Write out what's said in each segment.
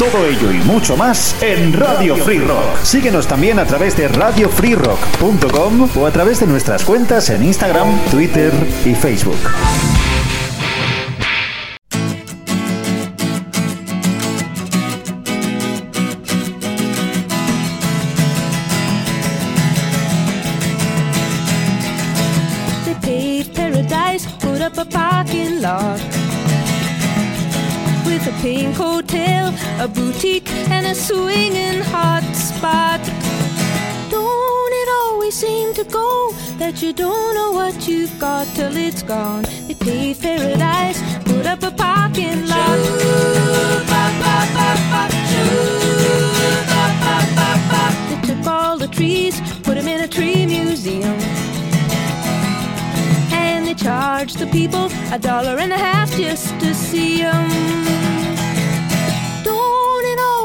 Todo ello y mucho más en Radio Free Rock. Síguenos también a través de radiofreerock.com o a través de nuestras cuentas en Instagram, Twitter y Facebook. You've got till it's gone? They paved paradise, put up a parking lot. They took all the trees, put them in a tree museum. And they charged the people a dollar and a half just to see 'em.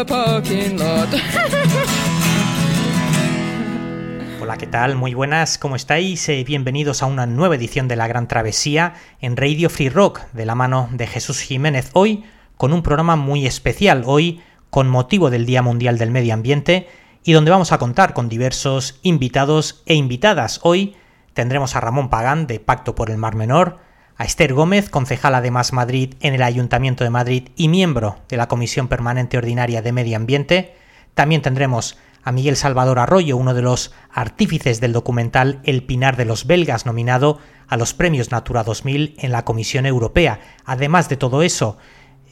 Hola, ¿qué tal? Muy buenas, ¿cómo estáis? Eh, bienvenidos a una nueva edición de La Gran Travesía en Radio Free Rock, de la mano de Jesús Jiménez. Hoy con un programa muy especial, hoy con motivo del Día Mundial del Medio Ambiente y donde vamos a contar con diversos invitados e invitadas. Hoy tendremos a Ramón Pagán de Pacto por el Mar Menor, a Esther Gómez, concejala de Más Madrid en el Ayuntamiento de Madrid y miembro de la Comisión Permanente Ordinaria de Medio Ambiente. También tendremos a Miguel Salvador Arroyo, uno de los artífices del documental El Pinar de los Belgas, nominado a los premios Natura 2000 en la Comisión Europea. Además de todo eso,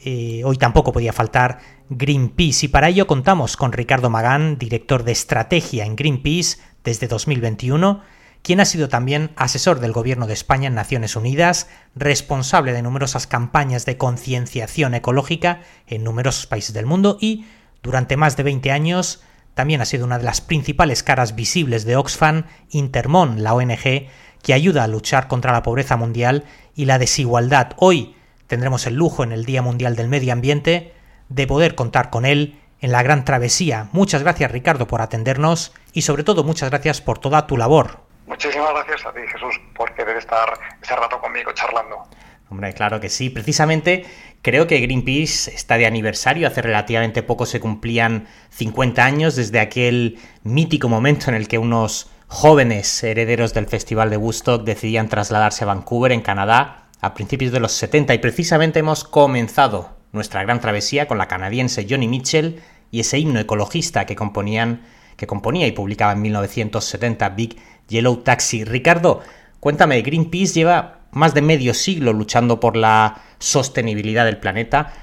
eh, hoy tampoco podía faltar Greenpeace y para ello contamos con Ricardo Magán, director de estrategia en Greenpeace desde 2021, quien ha sido también asesor del Gobierno de España en Naciones Unidas, responsable de numerosas campañas de concienciación ecológica en numerosos países del mundo y, durante más de 20 años, también ha sido una de las principales caras visibles de Oxfam Intermon, la ONG que ayuda a luchar contra la pobreza mundial y la desigualdad. Hoy tendremos el lujo en el Día Mundial del Medio Ambiente de poder contar con él en la gran travesía. Muchas gracias Ricardo por atendernos y sobre todo muchas gracias por toda tu labor. Muchísimas gracias a ti Jesús por querer estar ese rato conmigo charlando. Hombre, claro que sí. Precisamente creo que Greenpeace está de aniversario. Hace relativamente poco se cumplían 50 años desde aquel mítico momento en el que unos jóvenes herederos del Festival de Woodstock decidían trasladarse a Vancouver, en Canadá, a principios de los 70 y precisamente hemos comenzado nuestra gran travesía con la canadiense Johnny Mitchell y ese himno ecologista que componían que componía y publicaba en 1970 Big Yellow Taxi. Ricardo, cuéntame, Greenpeace lleva más de medio siglo luchando por la sostenibilidad del planeta.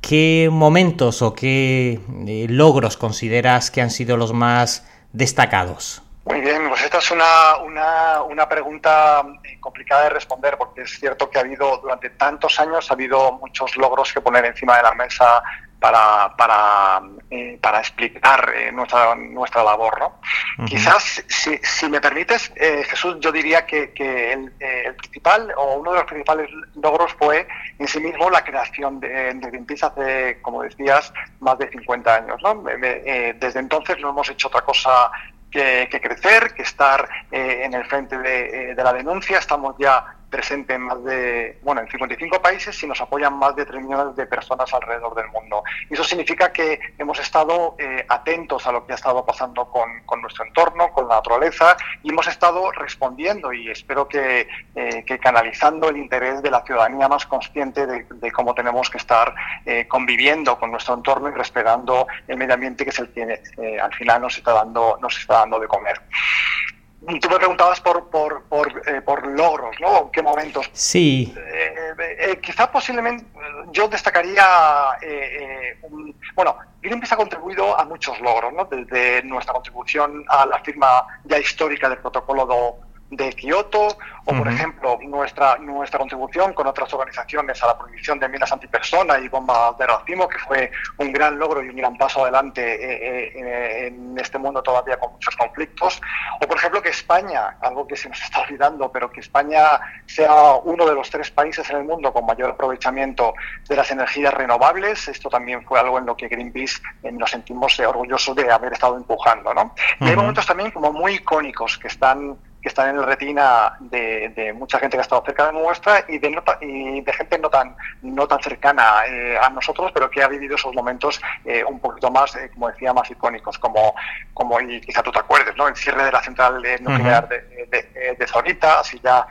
¿Qué momentos o qué eh, logros consideras que han sido los más destacados? Muy bien, pues esta es una, una, una, pregunta complicada de responder porque es cierto que ha habido durante tantos años ha habido muchos logros que poner encima de la mesa para, para, eh, para explicar eh, nuestra, nuestra labor. ¿no? Quizás, si, si, me permites, eh, Jesús, yo diría que, que el, el, principal o uno de los principales logros fue en sí mismo la creación de, de Greenpeace hace, como decías, más de 50 años. ¿no? desde entonces no hemos hecho otra cosa que, que, crecer, que estar eh, en el frente de, de, la denuncia. Estamos ya presente en más de, bueno, en 55 países y nos apoyan más de 3 millones de personas alrededor del mundo. Y eso significa que hemos estado eh, atentos a lo que ha estado pasando con, con, nuestro entorno, con la naturaleza, y hemos estado respondiendo y espero que, eh, que canalizando el interés de la ciudadanía más consciente de, cómo tenemos que estar eh, conviviendo con nuestro entorno y respetando el medio ambiente que es el que eh, al final nos está dando, nos está dando de comer tú me preguntabas por, por, por, eh, por logros, ¿no? ¿En qué momentos? Sí. Eh, eh, quizá posiblemente yo destacaría, eh, un, bueno, Greenpeace ha contribuido a muchos logros, ¿no? Desde nuestra contribución a la firma ya histórica del protocolo do, de Kioto, o por uh -huh. ejemplo nuestra nuestra contribución con otras organizaciones a la prohibición de minas antipersona y bombas de racimo, que fue un gran logro y un gran paso adelante eh, eh, en este mundo todavía con muchos conflictos, o por ejemplo que España, algo que se nos está olvidando, pero que España sea uno de los tres países en el mundo con mayor aprovechamiento de las energías renovables, esto también fue algo en lo que Greenpeace eh, nos sentimos orgullosos de haber estado empujando, ¿no? Uh -huh. Y hay momentos también como muy icónicos que están que están en la retina de, de, mucha gente que ha estado cerca de nuestra y de, no, y de gente no tan, no tan cercana eh, a nosotros, pero que ha vivido esos momentos eh, un poquito más, eh, como decía, más icónicos, como, como y quizá tú te acuerdes, ¿no? el cierre de la central nuclear uh -huh. de, de, de, Zorita, así ya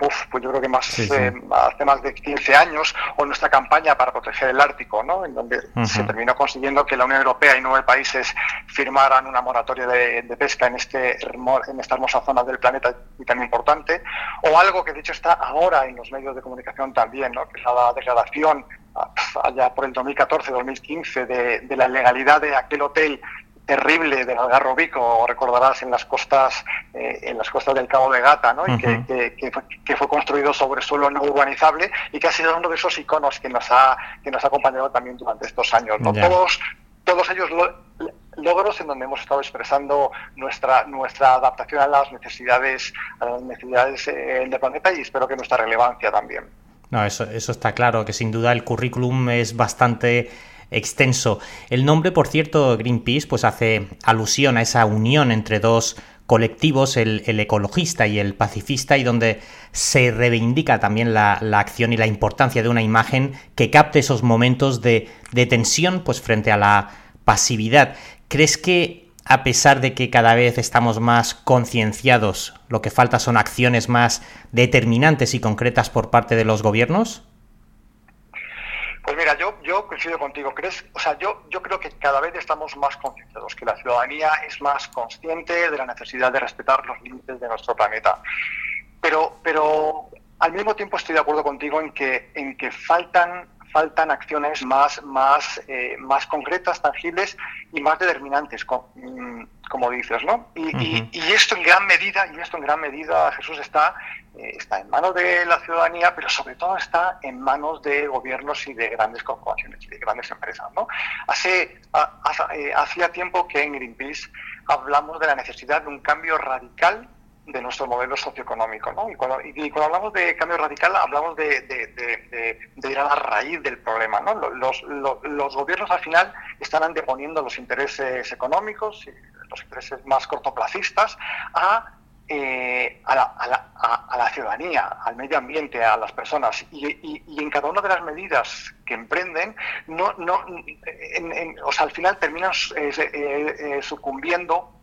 uf, pues yo creo que más sí, sí. Eh, hace más de 15 años, o nuestra campaña para proteger el Ártico, ¿no? en donde uh -huh. se terminó consiguiendo que la Unión Europea y nueve países firmaran una moratoria de, de, pesca en, este, en esta hermosa zona del planeta y tan importante, o algo que de hecho está ahora en los medios de comunicación también, ¿no? que es la declaración ah, allá por el 2014-2015 de, de la legalidad de aquel hotel terrible del Algarrobico, recordarás en las costas eh, en las costas del Cabo de Gata, ¿no? Uh -huh. que, que, que, fue construido sobre suelo no urbanizable y que ha sido uno de esos iconos que nos ha que nos ha acompañado también durante estos años, ¿no? Yeah. Todos todos ellos lo, logros en donde hemos estado expresando nuestra nuestra adaptación a las necesidades a las necesidades eh, del planeta y espero que nuestra relevancia también. No, eso, eso está claro, que sin duda el currículum es bastante extenso. El nombre, por cierto, Greenpeace, pues hace alusión a esa unión entre dos colectivos, el, ecologista y el pacifista, y donde se reivindica también la, la, acción y la importancia de una imagen que capte esos momentos de, de tensión pues, frente a la pasividad. ¿Crees que a pesar de que cada vez estamos más concienciados, lo que falta son acciones más determinantes y concretas por parte de los gobiernos? Pues mira, yo, yo coincido contigo. ¿Crees? O sea, yo, yo creo que cada vez estamos más concienciados, que la ciudadanía es más consciente de la necesidad de respetar los límites de nuestro planeta. Pero, pero al mismo tiempo estoy de acuerdo contigo en que, en que faltan faltan acciones más, más, eh, más concretas, tangibles y más determinantes, como, mm, como dices, ¿no? Y, uh -huh. y, y, esto en gran medida, y esto en gran medida, Jesús, está, eh, está en manos de la ciudadanía, pero sobre todo está en manos de gobiernos y de grandes corporaciones y de grandes empresas, ¿no? Hace, hace eh, hacía tiempo que en Greenpeace hablamos de la necesidad de un cambio radical de nuestro modelo socioeconómico. ¿no? Y, cuando, y, cuando, hablamos de cambio radical, hablamos de, de, ir a la raíz del problema. ¿no? Los, los, los, gobiernos al final están anteponiendo los intereses económicos, los intereses más cortoplacistas, a, eh, a, la, a, la, a, la, ciudadanía, al medio ambiente, a las personas. Y, y, y en cada una de las medidas que emprenden, no, no, en, en, o sea, al final terminan eh, eh, eh sucumbiendo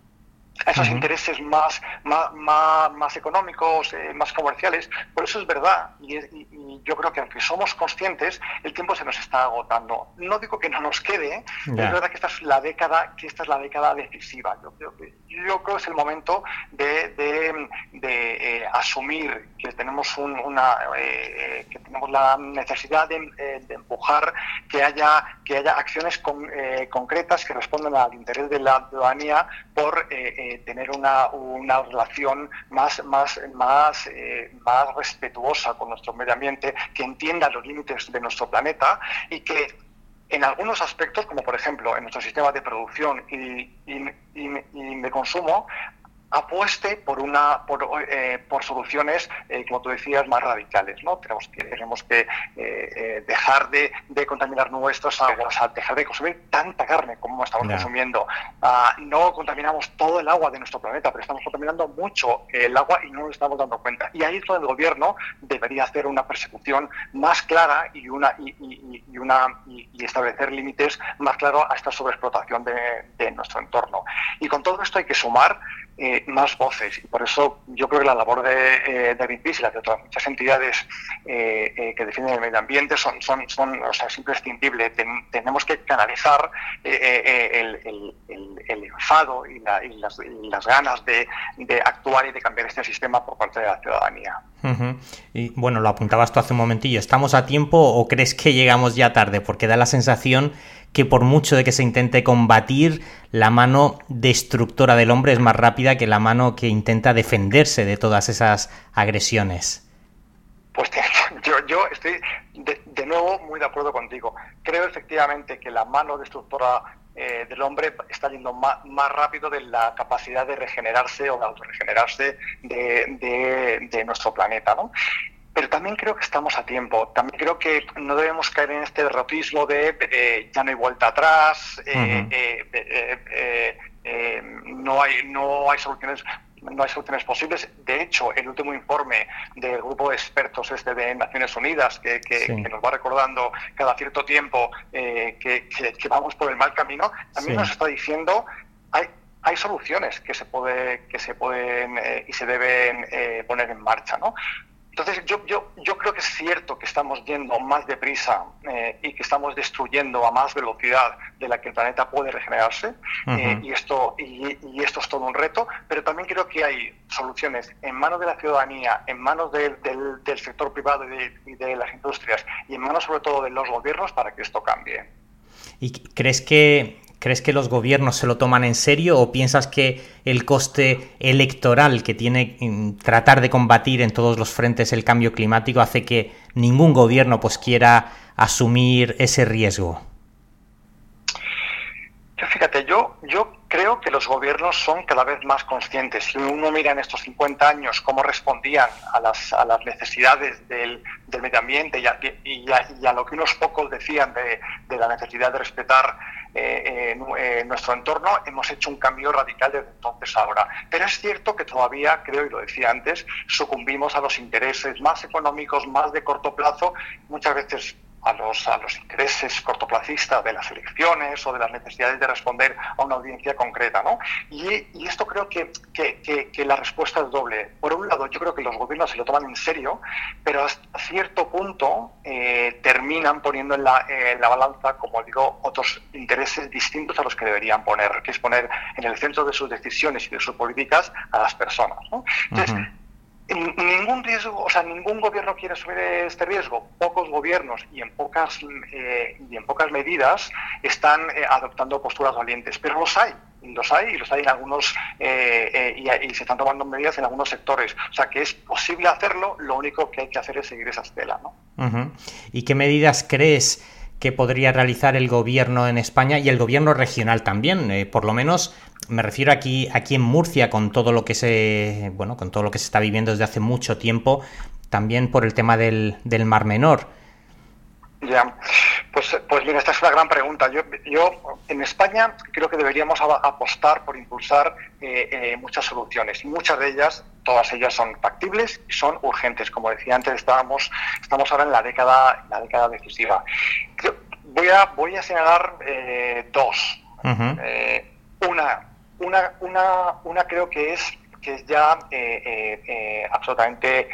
a esos uh -huh. intereses más, más, más, más económicos, eh, más comerciales. Por eso es verdad, y, y, y, yo creo que aunque somos conscientes, el tiempo se nos está agotando. No digo que no nos quede, yeah. es verdad que esta es la década, que esta es la década decisiva. Yo creo que, yo creo que es el momento de, de, de eh, asumir que tenemos un, una eh, que tenemos la necesidad de, eh, de, empujar que haya que haya acciones con, eh, concretas que respondan al interés de la ciudadanía por eh, tener una, una relación más, más, más, eh, más respetuosa con nuestro medio ambiente, que entienda los límites de nuestro planeta y que en algunos aspectos, como por ejemplo en nuestro sistema de producción y, de consumo, apueste por una por, eh, por soluciones eh, como tú decías más radicales no tenemos que tenemos que eh, dejar de, de, contaminar nuestras aguas dejar de consumir tanta carne como estamos consumiendo. Ah, no contaminamos todo el agua de nuestro planeta pero estamos contaminando mucho el agua y no nos estamos dando cuenta. Y ahí es donde el gobierno debería hacer una persecución más clara y una y, y, una y, establecer límites más claros a esta sobreexplotación de, de nuestro entorno. Y con todo esto hay que sumar eh, más voces. Y por eso yo creo que la labor de, eh, de Greenpeace y las de otras muchas entidades eh, que defienden el medio ambiente son, son, son o sea, es imprescindible. tenemos que canalizar el, el, enfado y, las, ganas de, de, actuar y de cambiar este sistema por parte de la ciudadanía. Y bueno, lo apuntabas tú hace un momentillo. ¿Estamos a tiempo o crees que llegamos ya tarde? Porque da la sensación que por mucho de que se intente combatir, la mano destructora del hombre es más rápida que la mano que intenta defenderse de todas esas agresiones. Pues yo, estoy de, nuevo muy de acuerdo contigo. Creo efectivamente que la mano destructora eh, del hombre está yendo más, rápido de la capacidad de regenerarse o de autorregenerarse de, de nuestro planeta. ¿no? Pero también creo que estamos a tiempo. También creo que no debemos caer en este derrotismo de eh, ya no hay vuelta atrás, eh, eh, no hay no hay soluciones no hay soluciones posibles. De hecho, el último informe del grupo de expertos este de Naciones Unidas, que, nos va recordando cada cierto tiempo que, vamos por el mal camino, también nos está diciendo hay hay soluciones que se puede que se pueden y se deben poner en marcha, ¿no? Entonces, yo, yo, yo creo que es cierto que estamos yendo más deprisa eh, y que estamos destruyendo a más velocidad de la que el planeta puede regenerarse, eh, y, esto, y, esto es todo un reto, pero también creo que hay soluciones en manos de la ciudadanía, en manos del, del, sector privado y de, las industrias, y en manos sobre todo de los gobiernos para que esto cambie. ¿Y crees que ¿Crees que los gobiernos se lo toman en serio o piensas que el coste electoral que tiene mm, tratar de combatir en todos los frentes el cambio climático hace que ningún gobierno pues quiera asumir ese riesgo? Yo fíjate, yo, yo creo que los gobiernos son cada vez más conscientes. Si uno mira en estos 50 años cómo respondían a las, a las necesidades del, del medio ambiente y a, y, a, lo que unos pocos decían de, la necesidad de respetar eh, eh, nuestro entorno, hemos hecho un cambio radical desde entonces ahora. Pero es cierto que todavía, creo, y lo decía antes, sucumbimos a los intereses más económicos, más de corto plazo, muchas veces a los, a los intereses cortoplacistas de las elecciones o de las necesidades de responder a una audiencia concreta. ¿no? Y, y esto creo que, que, que, la respuesta es doble. Por un lado, yo creo que los gobiernos se lo toman en serio, pero hasta cierto punto eh, terminan poniendo en la, en la, balanza, como digo, otros intereses distintos a los que deberían poner, que es poner en el centro de sus decisiones y de sus políticas a las personas. ¿no? Entonces, ningún riesgo, o sea, ningún gobierno quiere asumir este riesgo. Pocos gobiernos y en pocas eh, y en pocas medidas están eh, adoptando posturas valientes, pero los hay, los hay y los hay en algunos eh, y, se están tomando medidas en algunos sectores. O sea, que es posible hacerlo. Lo único que hay que hacer es seguir esa estela, ¿no? ¿Y qué medidas crees? Que podría realizar el gobierno en España y el gobierno regional también, por lo menos me refiero aquí, aquí en Murcia, con todo lo que se. bueno, con todo lo que se está viviendo desde hace mucho tiempo, también por el tema del, del Mar Menor. Ya, pues, pues mira, esta es una gran pregunta. Yo, yo en España creo que deberíamos apostar por impulsar eh, eh, muchas soluciones. Muchas de ellas, todas ellas son factibles y son urgentes. Como decía antes, estábamos, estamos ahora en la década, la década decisiva. Voy a, voy a señalar eh, dos. una, una, una, una creo que es que es ya eh, eh, eh, absolutamente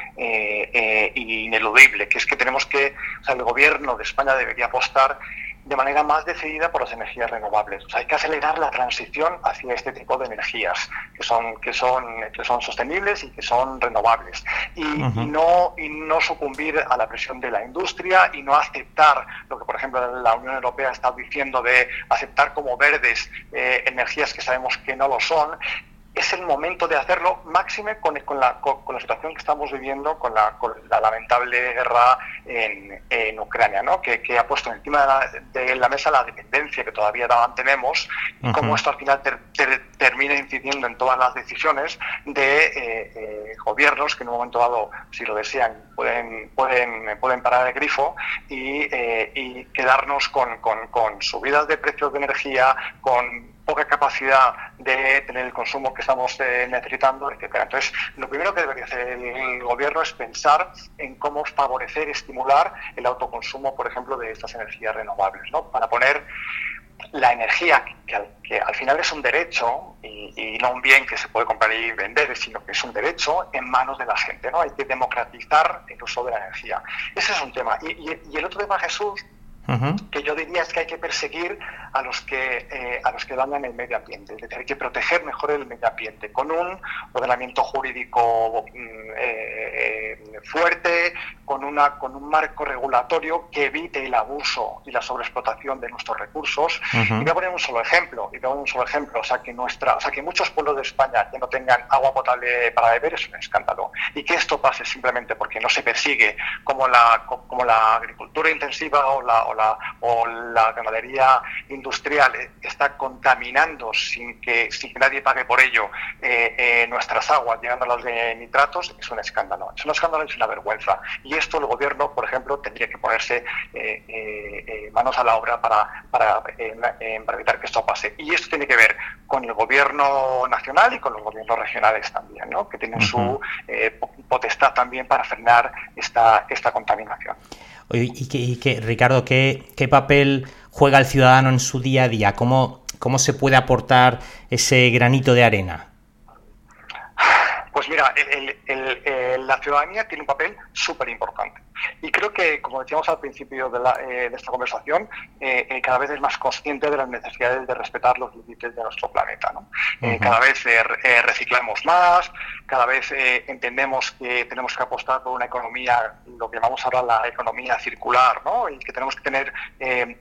ineludible, que es que tenemos que, o sea, el gobierno de España debería apostar de manera más decidida por las energías renovables. O sea, hay que acelerar la transición hacia este tipo de energías que son, que son, que son sostenibles y que son renovables. Y, no, y no sucumbir a la presión de la industria y no aceptar lo que, por ejemplo, la Unión Europea está diciendo de aceptar como verdes energías que sabemos que no lo son es el momento de hacerlo, máxime con, con, la, con, la, situación que estamos viviendo, con la, la lamentable guerra en, en Ucrania, ¿no? que, que, ha puesto encima de la, mesa la dependencia que todavía mantenemos y cómo esto al final termina incidiendo en todas las decisiones de eh, eh, gobiernos que en un momento dado, si lo desean, pueden, pueden, pueden parar el grifo y, eh, y quedarnos con, con, con subidas de precios de energía, con poca capacidad de tener el consumo que estamos eh, necesitando, etcétera. Entonces, lo primero que debería hacer el gobierno es pensar en cómo favorecer, estimular el autoconsumo, por ejemplo, de estas energías renovables, ¿no? Para poner la energía, que al, que al final es un derecho y, no un bien que se puede comprar y vender, sino que es un derecho en manos de la gente. ¿no? Hay que democratizar el uso de la energía. Ese es un tema. Y, y el otro tema, Jesús, que yo diría es que hay que perseguir a los que eh, a los que dañan el medio ambiente, es decir, hay que proteger mejor el medio ambiente con un ordenamiento jurídico mm, eh, fuerte, con una con un marco regulatorio que evite el abuso y la sobreexplotación de nuestros recursos. Y voy a poner un solo ejemplo, y voy a poner un solo ejemplo, o sea que nuestra, o sea que muchos pueblos de España que no tengan agua potable para beber es un escándalo. Y que esto pase simplemente porque no se persigue como la como la agricultura intensiva o la o la ganadería industrial está contaminando sin que, sin que nadie pague por ello eh, eh, nuestras aguas, llegando a los de nitratos, es un escándalo. Es un escándalo es una vergüenza. Y esto el gobierno, por ejemplo, tendría que ponerse eh, manos a la obra para, para, evitar que esto pase. Y esto tiene que ver con el gobierno nacional y con los gobiernos regionales también, ¿no? que tienen su potestad también para frenar esta, esta contaminación. Y que, Ricardo, ¿qué, ¿qué, papel juega el ciudadano en su día a día? ¿Cómo, ¿Cómo se puede aportar ese granito de arena? Pues mira, la ciudadanía tiene un papel súper importante. Y creo que, como decíamos al principio de, eh, esta conversación, eh, eh, cada vez es más consciente de las necesidades de respetar los límites de nuestro planeta. Cada vez reciclamos más, cada vez entendemos que tenemos que apostar por una economía, lo que llamamos ahora la economía circular, ¿no? y que tenemos que tener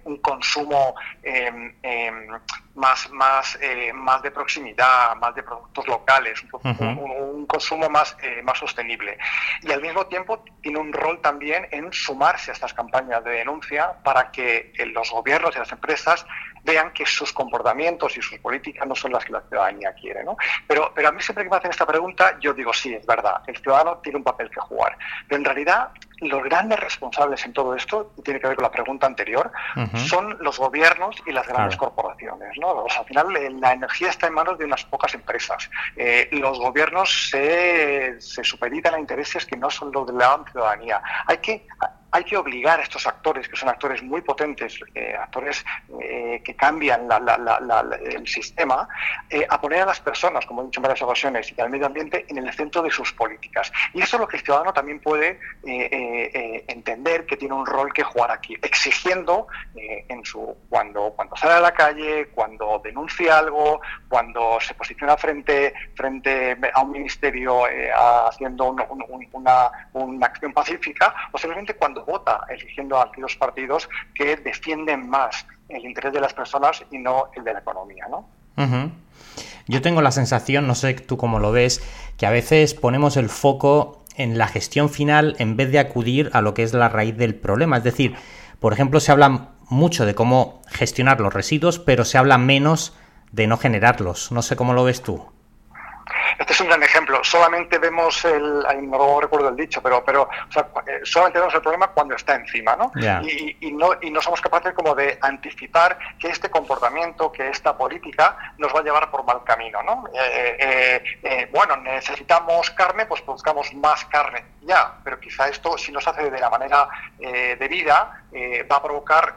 un consumo em, em, más, más, más de proximidad, más de productos locales, un, consumo más, más sostenible. Y al mismo tiempo tiene un rol también en sumarse a estas campañas de denuncia para que eh, los gobiernos y las empresas vean que sus comportamientos y sus políticas no son las que la ciudadanía quiere. ¿no? Pero, pero a mí siempre que me hacen esta pregunta, yo digo, sí, es verdad, el ciudadano tiene un papel que jugar. Pero en realidad los grandes responsables en todo esto, y tiene que ver con la pregunta anterior, son los gobiernos y las grandes corporaciones. ¿no? al final eh, la energía está en manos de unas pocas empresas. Eh, los gobiernos se, se supeditan a intereses que no son los de la ciudadanía. Hay que hay que obligar a estos actores, que son actores muy potentes, eh, actores eh, que cambian el sistema, eh, a poner a las personas, como he dicho en varias ocasiones, y al medio ambiente en el centro de sus políticas. Y eso es lo que el ciudadano también puede entender que tiene un rol que jugar aquí, exigiendo en su cuando, cuando sale a la calle, cuando denuncia algo, cuando se posiciona frente, a un ministerio haciendo una acción pacífica, o simplemente cuando vota eligiendo a aquellos partidos que defienden más el interés de las personas y no el de la economía, ¿no? Yo tengo la sensación, no sé tú cómo lo ves, que a veces ponemos el foco en la gestión final en vez de acudir a lo que es la raíz del problema. Es decir, por ejemplo, se habla mucho de cómo gestionar los residuos, pero se habla menos de no generarlos. No sé cómo lo ves tú. Este es un gran ejemplo. Solamente vemos el, no recuerdo el dicho, pero, pero eh, solamente vemos el problema cuando está encima, ¿no? Y, no, y no somos capaces como de anticipar que este comportamiento, que esta política nos va a llevar por mal camino, ¿no? Eh, eh, bueno, necesitamos carne, pues buscamos más carne, ya, pero quizá esto, si no se hace de la manera debida, va a provocar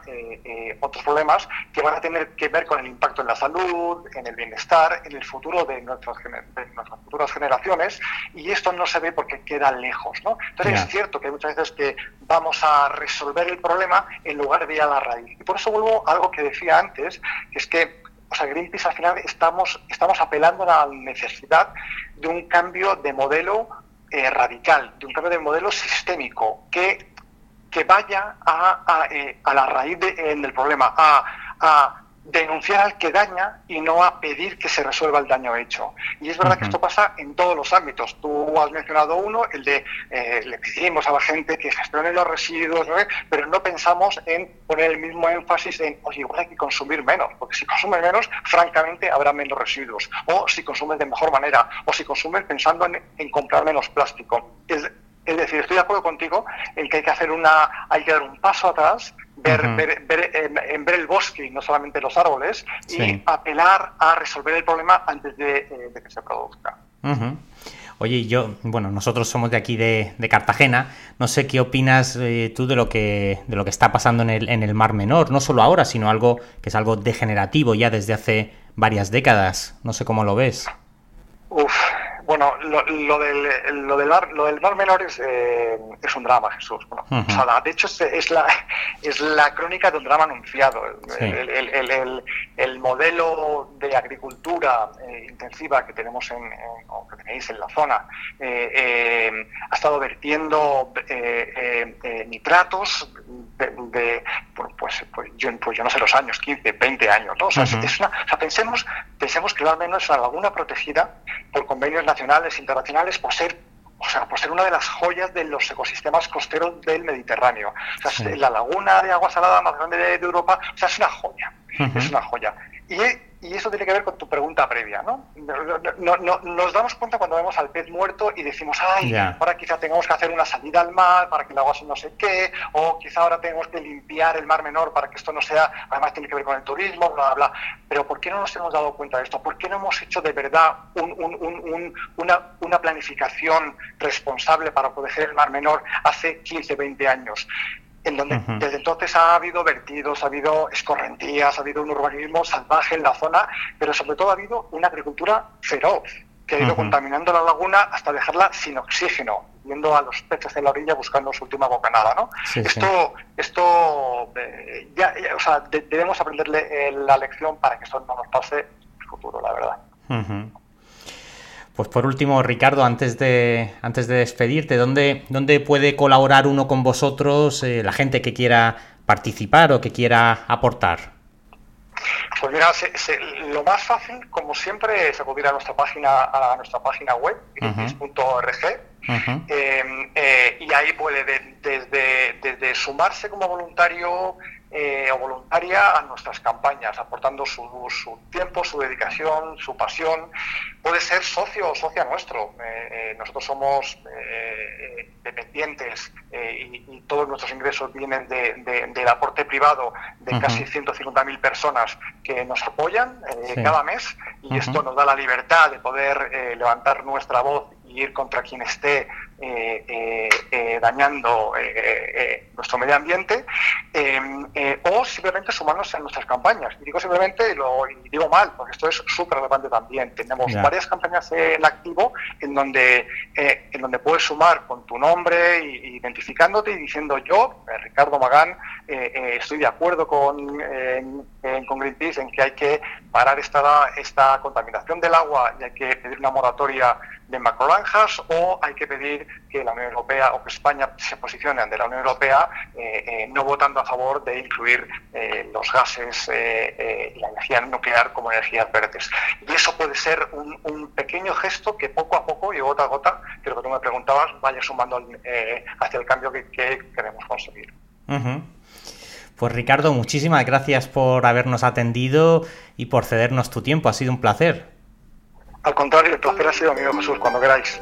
otros problemas que van a tener que ver con el impacto en la salud, en el bienestar, en el futuro de nuestras, de nuestras futuras generaciones y esto no se ve porque queda lejos. ¿no? Entonces es cierto que hay muchas veces que vamos a resolver el problema en lugar de ir a la raíz. Y por eso vuelvo a algo que decía antes, que es que o sea, Greenpeace al final estamos, estamos apelando a la necesidad de un cambio de modelo eh, radical, de un cambio de modelo sistémico que, que vaya a, a, eh, a la raíz del problema, a, a denunciar al que daña y no a pedir que se resuelva el daño hecho. Y es verdad que esto pasa en todos los ámbitos. Tú has mencionado uno, el de eh, le pedimos a la gente que gestione los residuos, pero no pensamos en poner el mismo énfasis en, oye, igual hay que consumir menos, porque si consumes menos, francamente habrá menos residuos. O si consumes de mejor manera, o si consumes pensando en, comprar menos plástico. Es, es decir, estoy de acuerdo contigo en que hay que hacer una, hay que dar un paso atrás ver, ver, en, ver el bosque y no solamente los árboles y apelar a resolver el problema antes de, eh, que se produzca. Oye, yo, bueno, nosotros somos de aquí de, Cartagena. No sé qué opinas eh, tú de lo que de lo que está pasando en el, en el Mar Menor, no solo ahora, sino algo que es algo degenerativo ya desde hace varias décadas. No sé cómo lo ves. Uf, bueno, lo, lo, del, lo, del mar, lo del mar menor es, eh, es un drama, Jesús. Bueno, o sea, de hecho, es, es, la, es la crónica de un drama anunciado. El, el, el, el, modelo de agricultura eh, intensiva que tenemos en, o que tenéis en la zona eh, eh ha estado vertiendo nitratos de, pues, pues, yo, pues yo no sé los años, 15, 20 años. ¿no? O sea, es una, o sea pensemos, pensemos que el mar menor es una laguna protegida por convenios nacionales nacionales, internacionales, por ser o sea, por ser una de las joyas de los ecosistemas costeros del Mediterráneo. O sea, la laguna de agua salada más grande de, Europa, o sea, es una joya, es una joya. Y y eso tiene que ver con tu pregunta previa, ¿no? nos damos cuenta cuando vemos al pez muerto y decimos, ay, ahora quizá tengamos que hacer una salida al mar para que el agua no sé qué, o quizá ahora tenemos que limpiar el mar menor para que esto no sea, además tiene que ver con el turismo, bla, bla, bla. Pero ¿por qué no nos hemos dado cuenta de esto? ¿Por qué no hemos hecho de verdad una, una planificación responsable para proteger el mar menor hace 15, 20 años? En donde desde entonces ha habido vertidos, ha habido escorrentías, ha habido un urbanismo salvaje en la zona, pero sobre todo ha habido una agricultura feroz que ha ido contaminando la laguna hasta dejarla sin oxígeno, yendo a los peces en la orilla buscando su última bocanada, ¿no? esto, esto eh, ya, o sea, debemos aprenderle eh, la lección para que esto no nos pase en el futuro, la verdad. Pues por último, Ricardo, antes de, antes de despedirte, ¿dónde, ¿dónde puede colaborar uno con vosotros, eh, la gente que quiera participar o que quiera aportar? Pues mira, lo más fácil, como siempre, es acudir a nuestra página, a nuestra página web, greenpeace.org, eh, eh, y ahí puede desde, desde sumarse como voluntario eh, o voluntaria a nuestras campañas, aportando su, tiempo, su dedicación, su pasión. Puede ser socio o socia nuestro. Eh, eh, nosotros somos dependientes y, todos nuestros ingresos vienen del aporte privado de casi 150.000 personas que nos apoyan cada mes y esto nos da la libertad de poder levantar nuestra voz ir contra quien esté eh, eh, eh, dañando nuestro medio ambiente, o simplemente sumarnos a nuestras campañas. Y digo simplemente, lo, y digo mal, porque esto es súper relevante también. Tenemos varias campañas en activo en donde, en donde puedes sumar con tu nombre, identificándote y diciendo yo, Ricardo Magán, estoy de acuerdo con, con Greenpeace en que hay que parar esta, esta contaminación del agua y hay que pedir una moratoria de macrolanjas o hay que pedir que la Unión Europea o que España se posicione ante la Unión Europea eh, eh, no votando a favor de incluir eh, los gases y la energía nuclear como energías verdes. Y eso puede ser un, pequeño gesto que poco a poco y gota a gota, que lo que tú me preguntabas, vaya sumando hacia el cambio que, queremos conseguir. Pues Ricardo, muchísimas gracias por habernos atendido y por cedernos tu tiempo. Ha sido un placer. Al contrario, el placer ha sido mío, Jesús, cuando queráis.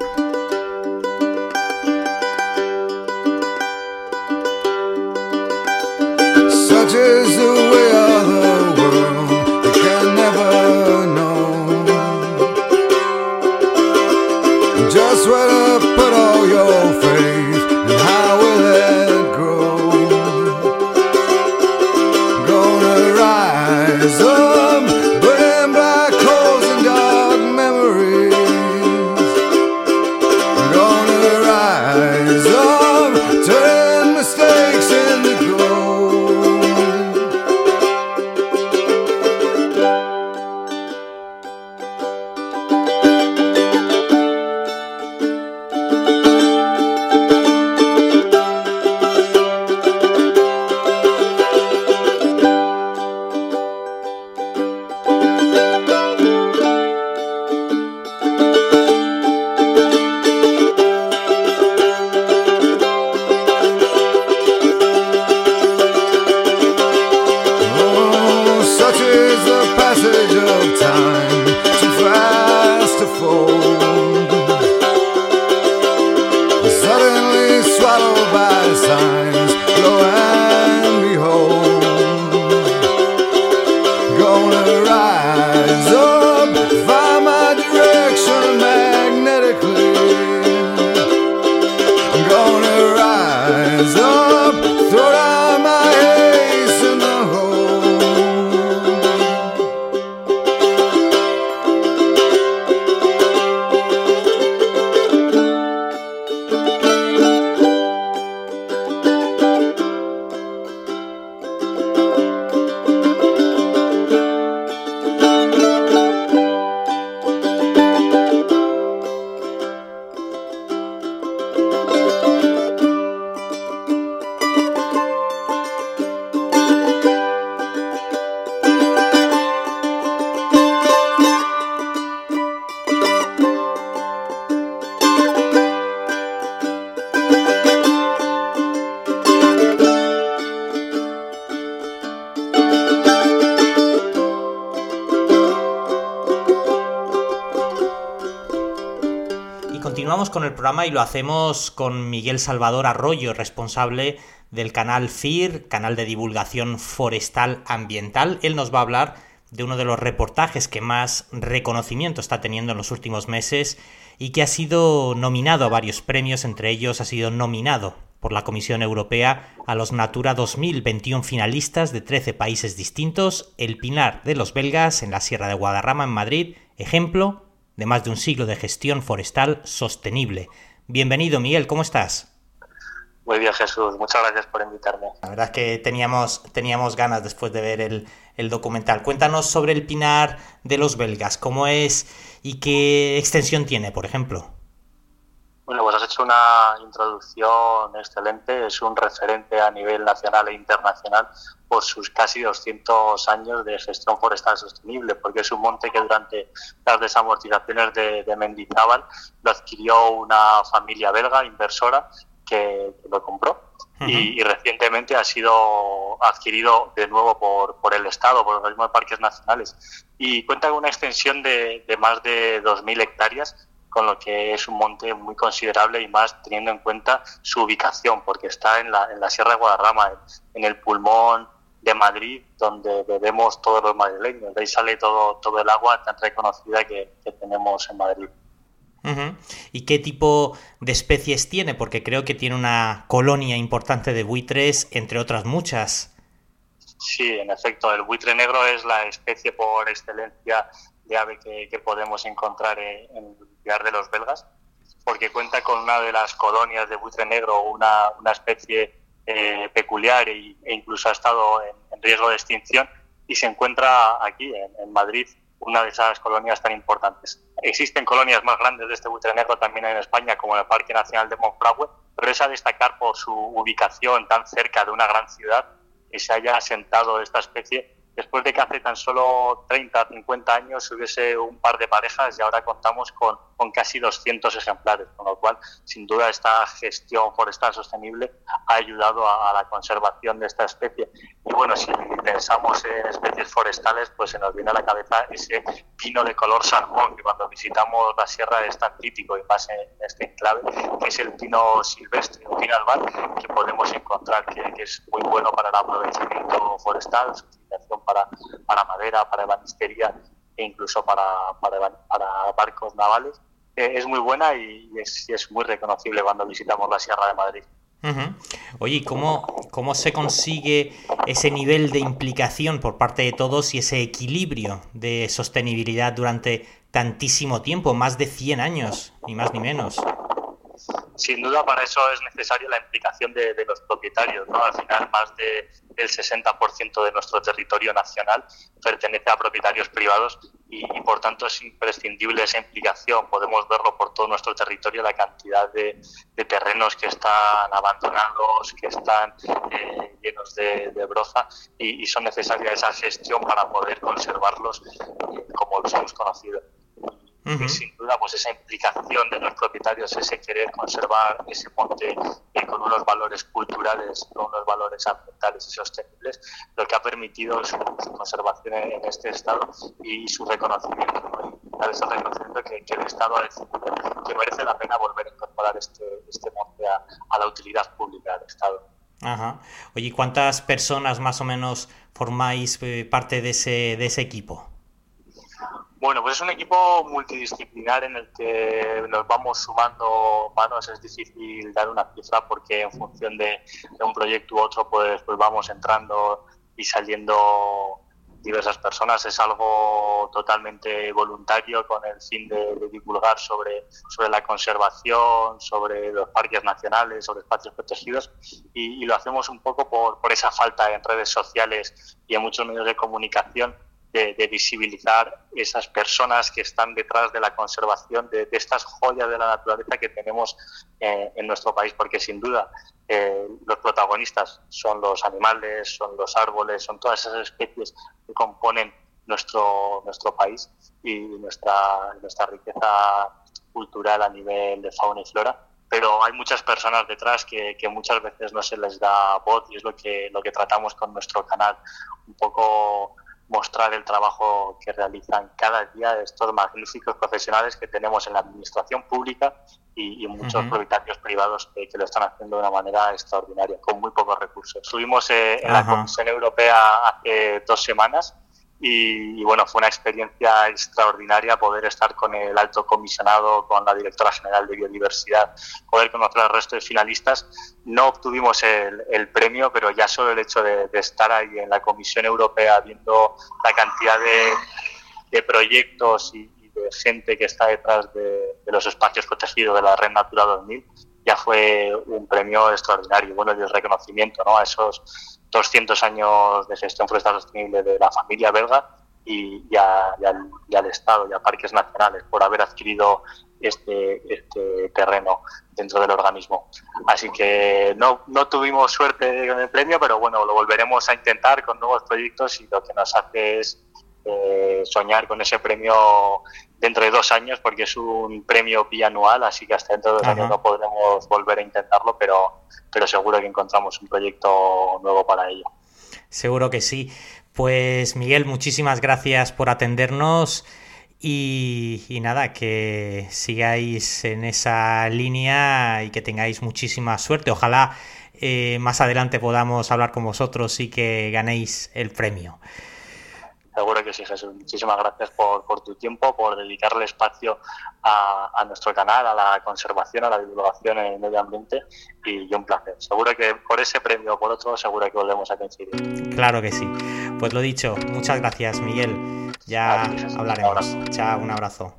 Con el programa y lo hacemos con Miguel Salvador Arroyo, responsable del canal FIR, canal de divulgación forestal ambiental. Él nos va a hablar de uno de los reportajes que más reconocimiento está teniendo en los últimos meses y que ha sido nominado a varios premios, entre ellos ha sido nominado por la Comisión Europea a los Natura 2021 finalistas de 13 países distintos, el Pinar de los Belgas en la Sierra de Guadarrama en Madrid, ejemplo de más de un siglo de gestión forestal sostenible. Bienvenido Miguel, ¿cómo estás? Muy bien Jesús, muchas gracias por invitarme. La verdad es que teníamos, teníamos ganas después de ver el, el documental. Cuéntanos sobre el Pinar de los Belgas, cómo es y qué extensión tiene, por ejemplo. Bueno, pues has hecho una introducción excelente, es un referente a nivel nacional e internacional por sus casi 200 años de gestión forestal sostenible, porque es un monte que durante las desamortizaciones de, Mendizábal lo adquirió una familia belga inversora que, lo compró. Y, recientemente ha sido adquirido de nuevo por, por el Estado, por los mismos parques nacionales. Y cuenta con una extensión de, de más de 2.000 hectáreas con lo que es un monte muy considerable y más teniendo en cuenta su ubicación, porque está en la, en la Sierra de Guadarrama, en, el pulmón de Madrid, donde bebemos todos los madrileños. De ahí sale todo, todo el agua tan reconocida que, tenemos en Madrid. ¿Y qué tipo de especies tiene? Porque creo que tiene una colonia importante de buitres, entre otras muchas. Sí, en efecto, el buitre negro es la especie por excelencia de ave que, podemos encontrar en, el lugar de los belgas, porque cuenta con una de las colonias de buitre negro, una, una especie eh, peculiar e, e, incluso ha estado en, riesgo de extinción y se encuentra aquí, en, Madrid, una de esas colonias tan importantes. Existen colonias más grandes de este buitre negro también en España, como el Parque Nacional de Monfragüe, pero es a destacar por su ubicación tan cerca de una gran ciudad y se haya asentado esta especie después de que hace tan solo 30, 50 años hubiese un par de parejas y ahora contamos con, con casi 200 ejemplares, con lo cual, sin duda, esta gestión forestal sostenible ha ayudado a, la conservación de esta especie. Y bueno, si pensamos en especies forestales, pues se nos viene a la cabeza ese pino de color salmón, que cuando visitamos la sierra es tan típico y más en este enclave, que es el pino silvestre, un pino albal, que podemos encontrar que, que es muy bueno para el aprovechamiento forestal, para, para madera, para ebanistería e incluso para, para, barcos navales. Eh, es muy buena y es, es, muy reconocible cuando visitamos la Sierra de Madrid. Oye, ¿cómo, ¿cómo se consigue ese nivel de implicación por parte de todos y ese equilibrio de sostenibilidad durante tantísimo tiempo, más de 100 años, ni más ni menos? Sin duda para eso es necesaria la implicación de, los propietarios. ¿no? Al final, más de, del 60% de nuestro territorio nacional pertenece a propietarios privados y, por tanto es imprescindible esa implicación. Podemos verlo por todo nuestro territorio, la cantidad de, terrenos que están abandonados, que están eh, llenos de, broza y, son necesarias esa gestión para poder conservarlos como los hemos conocido y sin duda pues esa implicación de los propietarios, ese querer conservar ese monte eh, con unos valores culturales, con unos valores ambientales y sostenibles, lo que ha permitido su, conservación en, este estado y su reconocimiento. ¿no? Y ese reconocimiento que, el Estado ha decidido que merece la pena volver a incorporar este, este monte a, la utilidad pública del Estado. Ajá. Oye, ¿cuántas personas más o menos formáis eh, parte de ese, de ese equipo? Bueno, pues es un equipo multidisciplinar en el que nos vamos sumando manos. Es difícil dar una cifra porque en función de, un proyecto u otro, pues, pues vamos entrando y saliendo diversas personas. Es algo totalmente voluntario con el fin de, divulgar sobre, sobre la conservación, sobre los parques nacionales, sobre espacios protegidos y, y lo hacemos un poco por, por esa falta en redes sociales y en muchos medios de comunicación de, visibilizar esas personas que están detrás de la conservación de, estas joyas de la naturaleza que tenemos eh, en nuestro país, porque sin duda eh, los protagonistas son los animales, son los árboles, son todas esas especies que componen nuestro, nuestro país y nuestra, nuestra riqueza cultural a nivel de fauna y flora. Pero hay muchas personas detrás que, que, muchas veces no se les da voz y es lo que, lo que tratamos con nuestro canal, un poco mostrar el trabajo que realizan cada día estos magníficos profesionales que tenemos en la administración pública y, muchos propietarios privados que, lo están haciendo de una manera extraordinaria, con muy pocos recursos. Estuvimos eh, en la Comisión Europea hace dos semanas y, bueno, fue una experiencia extraordinaria poder estar con el alto comisionado, con la directora general de biodiversidad, poder conocer al resto de finalistas. No obtuvimos el, premio, pero ya solo el hecho de, estar ahí en la Comisión Europea viendo la cantidad de, proyectos y, de gente que está detrás de, de, los espacios protegidos de la Red Natura 2000 ya fue un premio extraordinario. Bueno, y el reconocimiento ¿no? a esos 200 años de gestión forestal sostenible de la familia belga y, ya, al, Estado y a parques nacionales por haber adquirido este, este terreno dentro del organismo. Así que no tuvimos suerte con el premio, pero bueno, lo volveremos a intentar con nuevos proyectos y lo que nos hace es eh, soñar con ese premio dentro de dos años, porque es un premio bianual, así que hasta dentro de dos años no podremos volver a intentarlo, pero, pero seguro que encontramos un proyecto nuevo para ello. Seguro que sí. Pues Miguel, muchísimas gracias por atendernos. Y, nada, que sigáis en esa línea y que tengáis muchísima suerte. Ojalá eh, más adelante podamos hablar con vosotros y que ganéis el premio. Seguro que sí, Jesús. Muchísimas gracias por, por tu tiempo, por dedicarle espacio a, a, nuestro canal, a la conservación, a la divulgación en el medio ambiente y, un placer. Seguro que por ese premio o por otro, seguro que volvemos a coincidir. Claro que sí. Pues lo dicho, muchas gracias, Miguel. Ya hablaremos. Chao, un abrazo.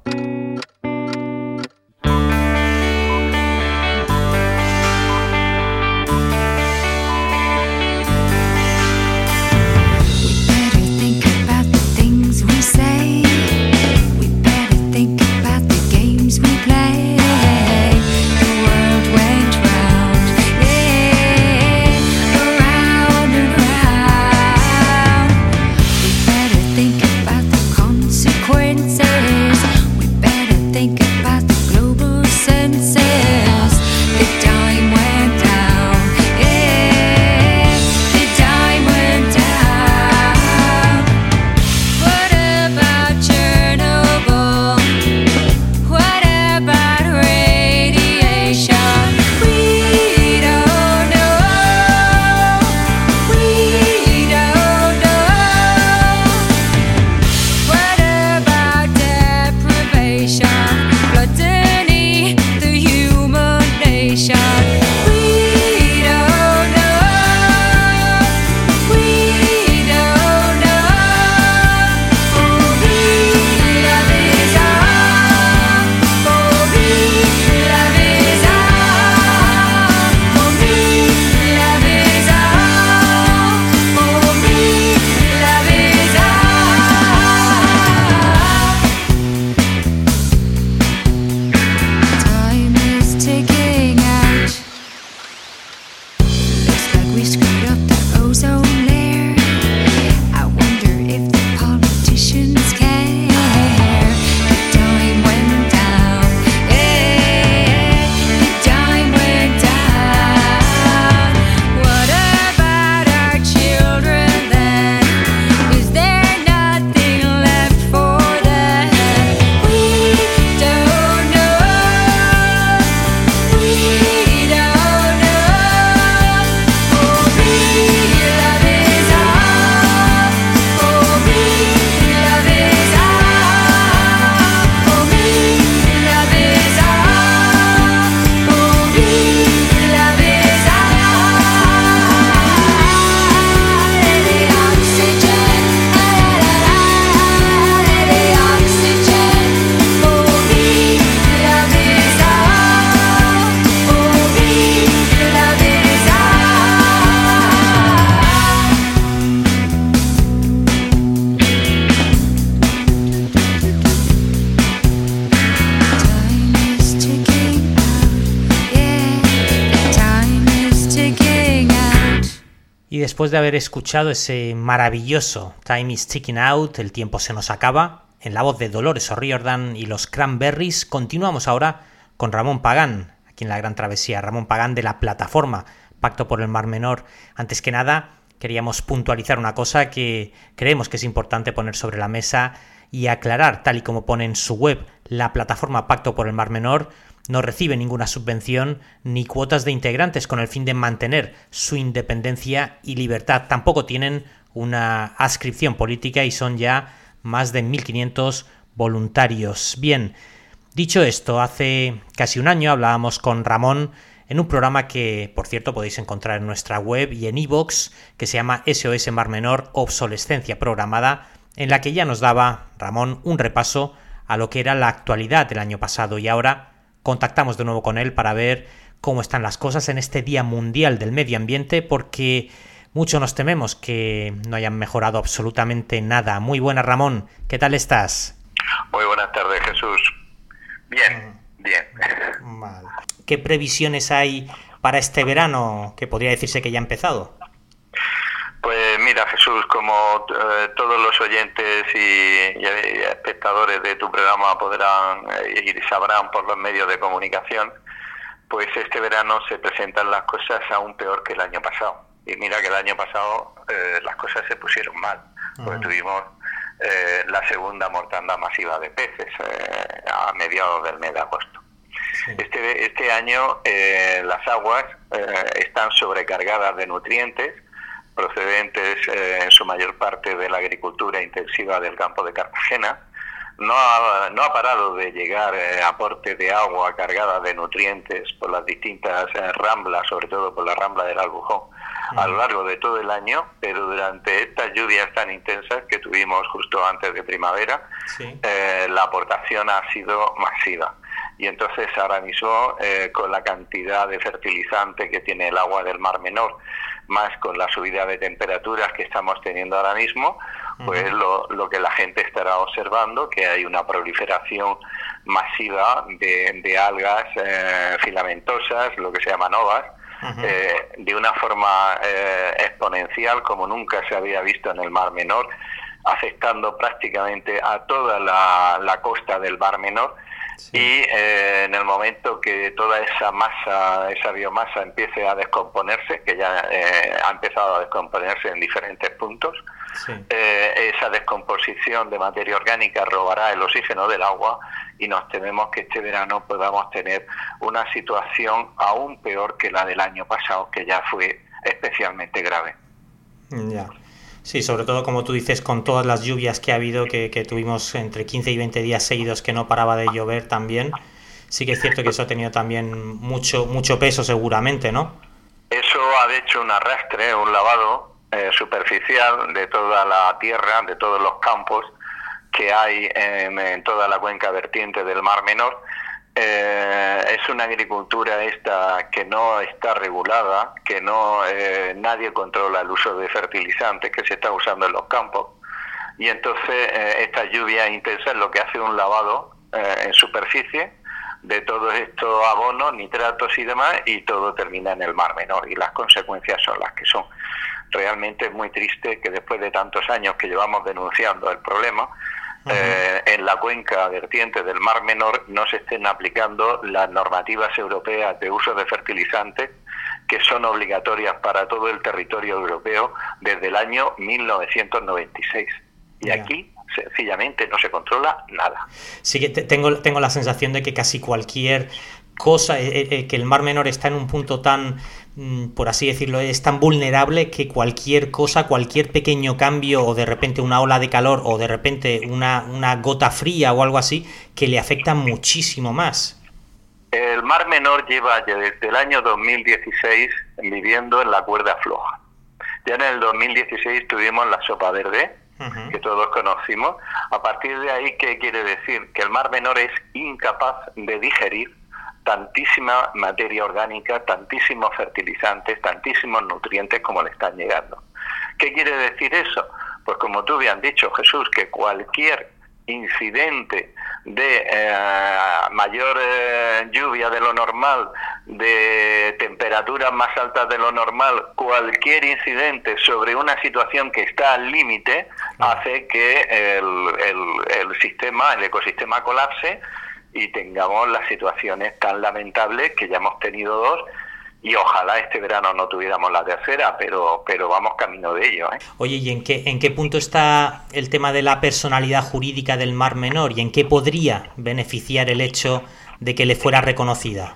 Después de haber escuchado ese maravilloso Time is Ticking Out, el tiempo se nos acaba, en la voz de Dolores O'Riordan y los Cranberries, continuamos ahora con Ramón Pagán, aquí en la Gran Travesía, Ramón Pagán de la plataforma Pacto por el Mar Menor. Antes que nada, queríamos puntualizar una cosa que creemos que es importante poner sobre la mesa y aclarar, tal y como pone en su web la plataforma Pacto por el Mar Menor, no recibe ninguna subvención ni cuotas de integrantes con el fin de mantener su independencia y libertad. Tampoco tienen una adscripción política y son ya más de 1.500 voluntarios. Bien, dicho esto, hace casi un año hablábamos con Ramón en un programa que, por cierto, podéis encontrar en nuestra web y en iVoox, que se llama SOS Mar Menor Obsolescencia Programada, en la que ya nos daba Ramón un repaso a lo que era la actualidad del año pasado y ahora contactamos de nuevo con él para ver cómo están las cosas en este Día Mundial del Medio Ambiente porque mucho nos tememos que no hayan mejorado absolutamente nada. Muy buena Ramón, ¿qué tal estás? Muy buenas tardes Jesús. Bien, mm. bien. ¿Qué previsiones hay para este verano que podría decirse que ya ha empezado? Pues mira, Jesús, como eh, todos los oyentes y, espectadores de tu programa podrán eh, y sabrán por los medios de comunicación, pues este verano se presentan las cosas aún peor que el año pasado. Y mira que el año pasado eh, las cosas se pusieron mal, porque tuvimos la segunda mortanda masiva de peces a mediados del mes de agosto. Este, este año las aguas están sobrecargadas de nutrientes procedentes eh, en su mayor parte de la agricultura intensiva del campo de Cartagena. No ha, no ha parado de llegar eh, aporte de agua cargada de nutrientes por las distintas eh, ramblas, sobre todo por la rambla del Albujón, a lo largo de todo el año, pero durante estas lluvias tan intensas que tuvimos justo antes de primavera, la aportación ha sido masiva y entonces ahora mismo con la cantidad de fertilizante que tiene el agua del Mar Menor más con la subida de temperaturas que estamos teniendo ahora mismo, pues lo, lo, que la gente estará observando, que hay una proliferación masiva de, de algas eh, filamentosas, lo que se llama novas, eh, de una forma eh, exponencial como nunca se había visto en el Mar Menor, afectando prácticamente a toda la, la costa del Mar Menor y eh, en el momento que toda esa masa, esa biomasa empiece a descomponerse, que ya eh, ha empezado a descomponerse en diferentes puntos, eh, esa descomposición de materia orgánica robará el oxígeno del agua y nos tememos que este verano podamos tener una situación aún peor que la del año pasado, que ya fue especialmente grave. Ya. Sí, sobre todo como tú dices, con todas las lluvias que ha habido, que, tuvimos entre 15 y 20 días seguidos que no paraba de llover también, sí que es cierto que eso ha tenido también mucho, mucho peso seguramente, ¿no? Eso ha hecho un arrastre, un lavado eh, superficial de toda la tierra, de todos los campos que hay en toda la cuenca vertiente del Mar Menor eh, es una agricultura esta que no está regulada, que no eh, nadie controla el uso de fertilizantes que se está usando en los campos y entonces eh, esta lluvia intensa es lo que hace un lavado en superficie de todos estos abonos, nitratos y demás y todo termina en el mar menor y las consecuencias son las que son. Realmente es muy triste que después de tantos años que llevamos denunciando el problema, eh, en la cuenca vertiente del Mar Menor no se estén aplicando las normativas europeas de uso de fertilizantes que son obligatorias para todo el territorio europeo desde el año 1996. Y aquí sencillamente no se controla nada. Sí que tengo, tengo la sensación de que casi cualquier cosa, eh, eh, que el Mar Menor está en un punto tan por así decirlo, es tan vulnerable que cualquier cosa, cualquier pequeño cambio o de repente una ola de calor o de repente una, una gota fría o algo así, que le afecta muchísimo más. El Mar Menor lleva desde el año 2016 viviendo en la cuerda floja. Ya en el 2016 tuvimos la sopa verde, que todos conocimos. A partir de ahí, ¿qué quiere decir? Que el Mar Menor es incapaz de digerir tantísima materia orgánica, tantísimos fertilizantes, tantísimos nutrientes como le están llegando. ¿Qué quiere decir eso? Pues como tú bien has dicho, Jesús, que cualquier incidente de eh, mayor eh, lluvia de lo normal, de temperaturas más altas de lo normal, cualquier incidente sobre una situación que está al límite hace que el, el sistema, el ecosistema colapse y tengamos las situaciones tan lamentables que ya hemos tenido dos y ojalá este verano no tuviéramos la tercera, pero, pero vamos camino de ello. ¿eh? Oye, ¿y en qué, en qué punto está el tema de la personalidad jurídica del Mar Menor y en qué podría beneficiar el hecho de que le fuera reconocida?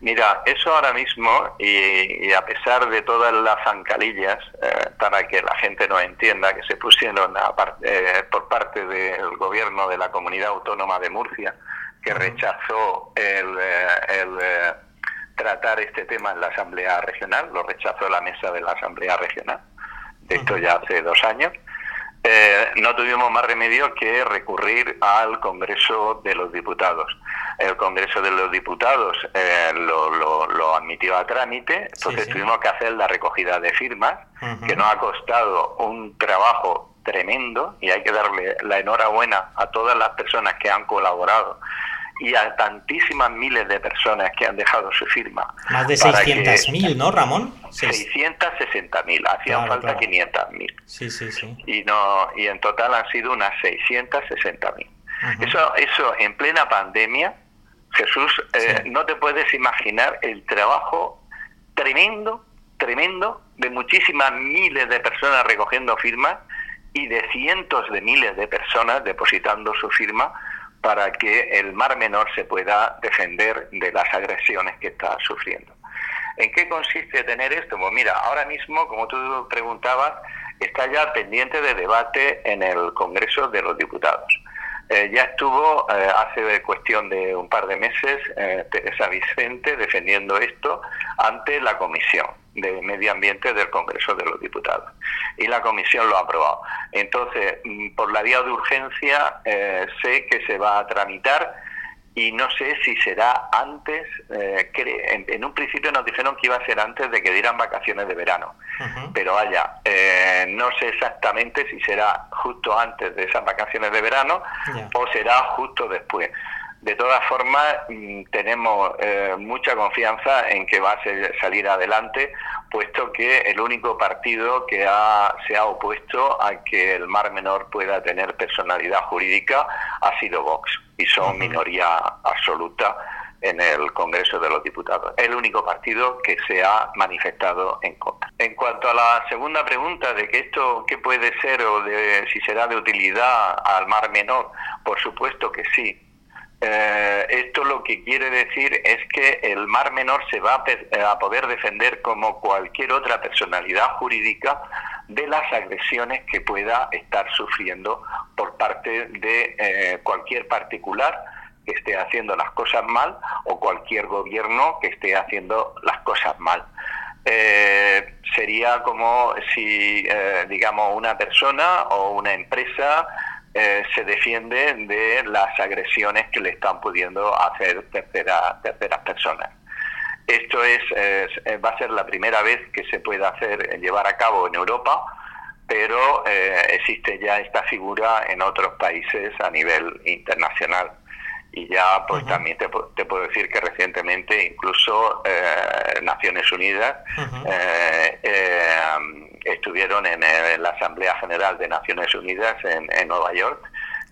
Mira, eso ahora mismo, y, a pesar de todas las zancalillas, eh, para que la gente no entienda, que se pusieron eh, por parte del gobierno de la Comunidad Autónoma de Murcia, que rechazó el, el tratar este tema en la Asamblea Regional, lo rechazó la mesa de la Asamblea Regional, de esto ya hace dos años, eh, no tuvimos más remedio que recurrir al Congreso de los Diputados. El Congreso de los Diputados eh, lo, admitió a trámite, entonces tuvimos que hacer la recogida de firmas, que nos ha costado un trabajo tremendo y hay que darle la enhorabuena a todas las personas que han colaborado y a tantísimas miles de personas que han dejado su firma. Más de 600.000, ¿no, Ramón? 660.000, hacían falta 500.000. Sí, sí, sí. Y, no, y en total han sido unas 660.000. Eso, eso en plena pandemia, Jesús, eh, no te puedes imaginar el trabajo tremendo, tremendo, de muchísimas miles de personas recogiendo firmas y de cientos de miles de personas depositando su firma para que el Mar Menor se pueda defender de las agresiones que está sufriendo. ¿En qué consiste tener esto? Pues mira, ahora mismo, como tú preguntabas, está ya pendiente de debate en el Congreso de los Diputados. Eh, ya estuvo eh, hace cuestión de un par de meses eh, Teresa Vicente defendiendo esto ante la Comisión de Medio Ambiente del Congreso de los Diputados. Y la Comisión lo ha aprobado. Entonces, mm, por la vía de urgencia, sé que se va a tramitar y no sé si será antes, eh, en, un principio nos dijeron que iba a ser antes de que dieran vacaciones de verano, pero vaya, eh, no sé exactamente si será justo antes de esas vacaciones de verano o será justo después. De todas formas, mm, tenemos eh, mucha confianza en que va a salir adelante, puesto que el único partido que se ha opuesto a que el Mar Menor pueda tener personalidad jurídica ha sido Vox y son minoría absoluta en el Congreso de los Diputados. El único partido que se ha manifestado en contra. En cuanto a la segunda pregunta de que esto qué puede ser o de si será de utilidad al Mar Menor, por supuesto que sí. Eh, esto lo que quiere decir es que el Mar Menor se va a, poder defender como cualquier otra personalidad jurídica de las agresiones que pueda estar sufriendo por parte de eh, cualquier particular que esté haciendo las cosas mal o cualquier gobierno que esté haciendo las cosas mal. Eh, sería como si, digamos, una persona o una empresa eh, se defiende de las agresiones que le están pudiendo hacer terceras terceras personas. Esto es, va a ser la primera vez que se puede hacer, llevar a cabo en Europa, pero eh, existe ya esta figura en otros países a nivel internacional. Y ya, pues también te, puedo decir que recientemente incluso eh, Naciones Unidas estuvieron en, la Asamblea General de Naciones Unidas en, Nueva York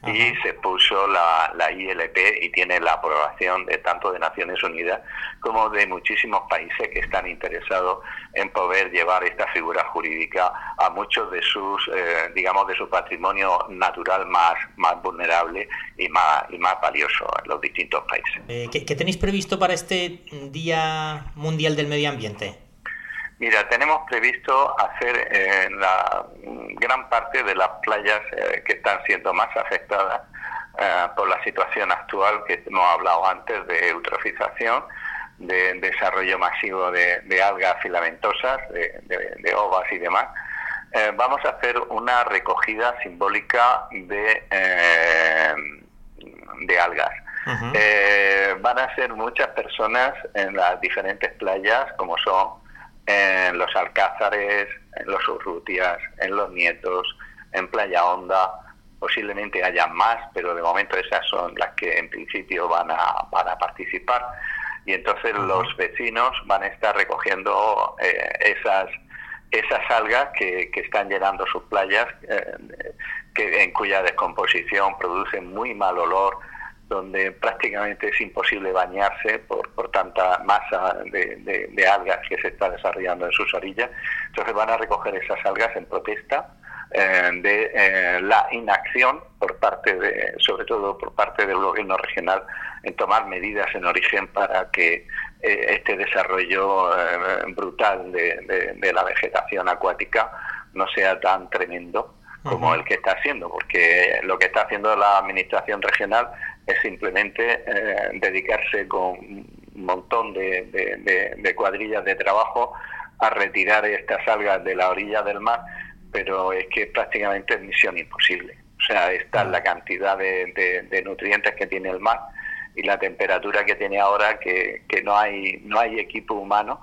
y se puso la, la, ILP y tiene la aprobación de tanto de Naciones Unidas como de muchísimos países que están interesados en poder llevar esta figura jurídica a muchos de sus, eh, digamos, de su patrimonio natural más, más vulnerable y más, y más valioso en los distintos países. Eh, ¿qué, ¿Qué tenéis previsto para este Día Mundial del Medio Ambiente? Mira, tenemos previsto hacer en la gran parte de las playas eh, que están siendo más afectadas eh, por la situación actual que hemos hablado antes de eutrofización, de desarrollo masivo de, algas filamentosas, de, ovas y demás. Eh, vamos a hacer una recogida simbólica de, de algas. van a ser muchas personas en las diferentes playas, como son en los Alcázares, en los Urrutias, en los Nietos, en Playa Honda, posiblemente haya más, pero de momento esas son las que en principio van a, van a participar. Y entonces los vecinos van a estar recogiendo eh, esas, esas algas que, que, están llenando sus playas, eh, que, en cuya descomposición producen muy mal olor, donde prácticamente es imposible bañarse por, por tanta masa de, algas que se está desarrollando en sus orillas. Entonces van a recoger esas algas en protesta eh, de eh, la inacción por parte de, sobre todo por parte del gobierno regional, en tomar medidas en origen para que eh, este desarrollo brutal de la vegetación acuática no sea tan tremendo como el que está haciendo, porque lo que está haciendo la administración regional es simplemente eh, dedicarse con un montón de, cuadrillas de trabajo a retirar estas algas de la orilla del mar, pero es que prácticamente es misión imposible. O sea, esta es la cantidad de, nutrientes que tiene el mar y la temperatura que tiene ahora que, que no hay no hay equipo humano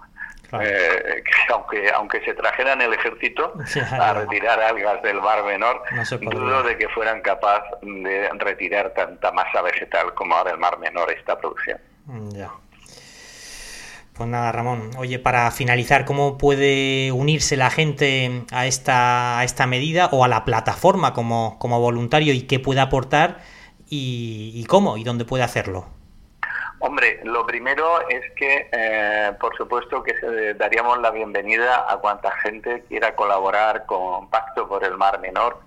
eh, que aunque aunque se trajeran el ejército a retirar algas del mar menor, dudo de que fueran capaces de retirar tanta masa vegetal como ahora el mar menor está produciendo. Mm, ya. Pues nada, Ramón. Oye, para finalizar, ¿cómo puede unirse la gente a esta, a esta medida o a la plataforma como, como voluntario y qué puede aportar y, y cómo y dónde puede hacerlo? Hombre, lo primero es que, eh, por supuesto, que daríamos la bienvenida a cuanta gente quiera colaborar con Pacto por el Mar Menor.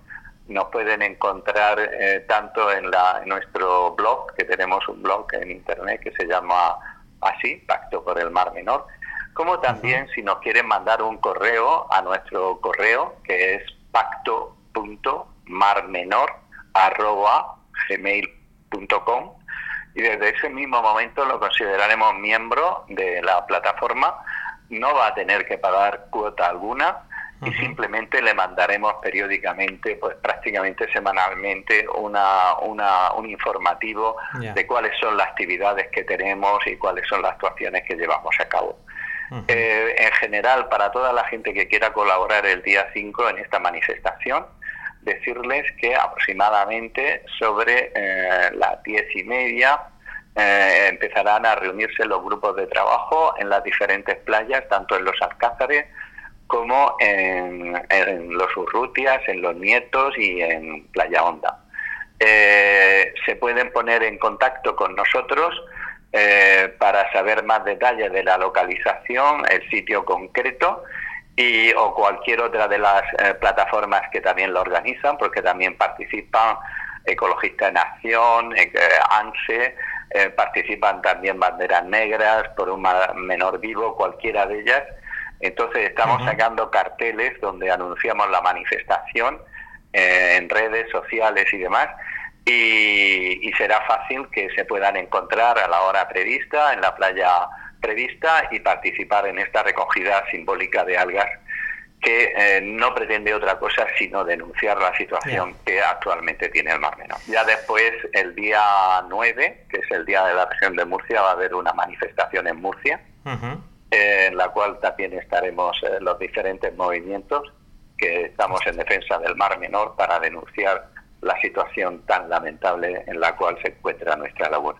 Nos pueden encontrar eh, tanto en, la, en nuestro blog, que tenemos un blog en internet que se llama así, Pacto por el Mar Menor, como también si nos quieren mandar un correo a nuestro correo, que es pacto.marmenor.gmail.com y desde ese mismo momento lo consideraremos miembro de la plataforma. No va a tener que pagar cuota alguna y simplemente le mandaremos periódicamente, pues prácticamente semanalmente, una, una un informativo de cuáles son las actividades que tenemos y cuáles son las actuaciones que llevamos a cabo. Eh, en general, para toda la gente que quiera colaborar el día 5 en esta manifestación, decirles que aproximadamente sobre eh, las diez y media eh, empezarán a reunirse los grupos de trabajo en las diferentes playas, tanto en los Alcázares como en, los Urrutias, en los Nietos y en Playa Honda. Eh, se pueden poner en contacto con nosotros para saber más detalles de la localización, el sitio concreto y, o cualquier otra de las eh, plataformas que también lo organizan, porque también participan Ecologista en Acción, eh, ANSE, eh, participan también Banderas Negras, por un menor vivo, cualquiera de ellas. Entonces estamos sacando carteles donde anunciamos la manifestación en redes sociales y demás. y será fácil que se puedan encontrar a la hora prevista en la playa prevista y participar en esta recogida simbólica de algas que eh, no pretende otra cosa sino denunciar la situación que actualmente tiene el Mar Menor. Ya después, el día 9, que es el día de la región de Murcia, va a haber una manifestación en Murcia, en la cual también estaremos eh, los diferentes movimientos que estamos en defensa del Mar Menor para denunciar la situación tan lamentable en la cual se encuentra nuestra laguna.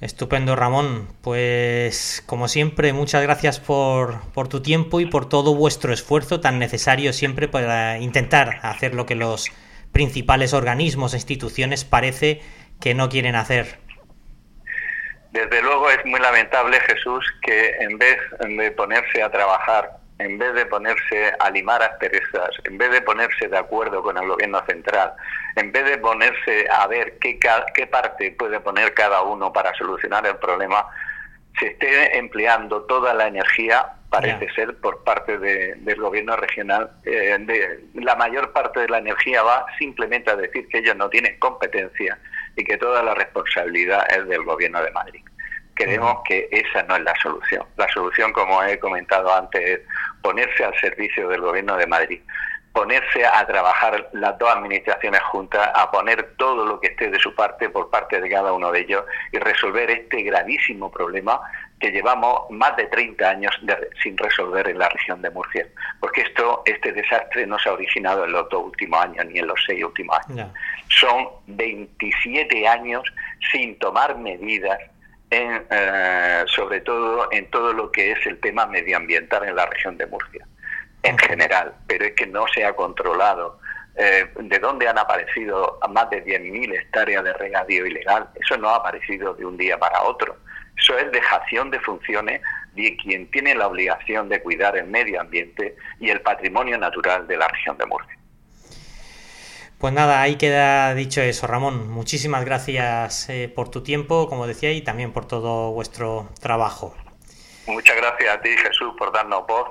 Estupendo, Ramón. Pues como siempre, muchas gracias por, por, tu tiempo y por todo vuestro esfuerzo tan necesario siempre para intentar hacer lo que los principales organismos e instituciones parece que no quieren hacer. Desde luego es muy lamentable, Jesús, que en vez de ponerse a trabajar en vez de ponerse a limar asperezas, en vez de ponerse de acuerdo con el gobierno central, en vez de ponerse a ver qué, qué parte puede poner cada uno para solucionar el problema, se esté empleando toda la energía, parece ser, por parte del gobierno regional. Eh, de, la mayor parte de la energía va simplemente a decir que ellos no tienen competencia y que toda la responsabilidad es del gobierno de Madrid. Creemos que esa no es la solución. La solución, como he comentado antes, es ponerse al servicio del Gobierno de Madrid, ponerse a trabajar las dos administraciones juntas, a poner todo lo que esté de su parte por parte de cada uno de ellos y resolver este gravísimo problema que llevamos más de 30 años sin resolver en la región de Murcia. Porque esto, este desastre no se ha originado en los dos últimos años ni en los seis últimos años. Son 27 años sin tomar medidas en, eh, sobre todo en todo lo que es el tema medioambiental en la región de Murcia, en general, pero es que no se ha controlado eh, de dónde han aparecido más de 10.000 hectáreas de regadío ilegal. Eso no ha aparecido de un día para otro. Eso es dejación de funciones de quien tiene la obligación de cuidar el medio ambiente y el patrimonio natural de la región de Murcia. Pues nada, ahí queda dicho eso, Ramón. Muchísimas gracias eh, por tu tiempo, como decía, y también por todo vuestro trabajo. Muchas gracias a ti, Jesús, por darnos voz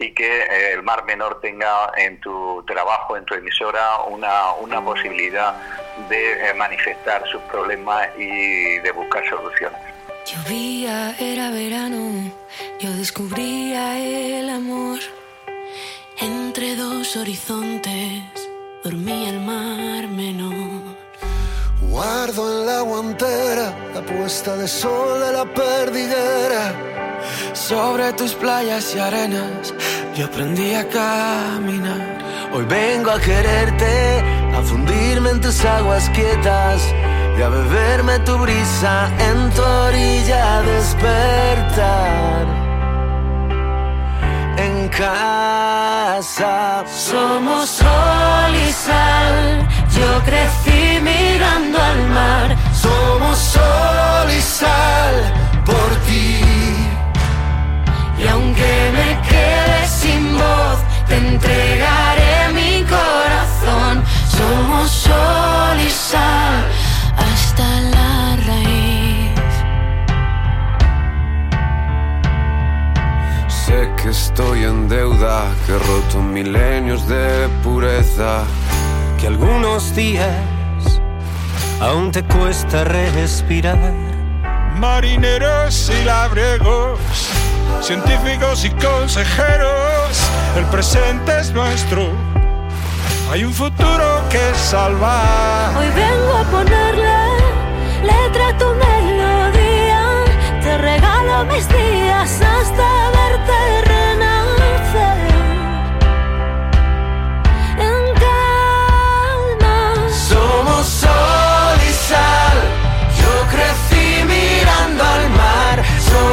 y que eh, el Mar Menor tenga en tu trabajo, en tu emisora, una, una posibilidad de eh, manifestar sus problemas y de buscar soluciones. Llovía, era verano, yo descubría el amor. Entre dos horizontes dormía el mar menor. Guardo en la guantera la puesta de sol de la perdiguera. Sobre tus playas y arenas yo aprendí a caminar. Hoy vengo a quererte, a fundirme en tus aguas quietas y a beberme tu brisa en tu orilla despertar. En Somos sol y sal, yo crecí mirando al mar. somos sol y sal por ti. Y aunque me quede sin voz, te entregaré mi corazón. Somos sol y sal hasta la que estoy en deuda, que he roto milenios de pureza, que algunos días aún te cuesta respirar. marineros y labriegos, científicos y consejeros, el presente es nuestro. Hay un futuro que salvar. Hoy vengo a ponerle letra a tu melodía. Te regalo mis días hasta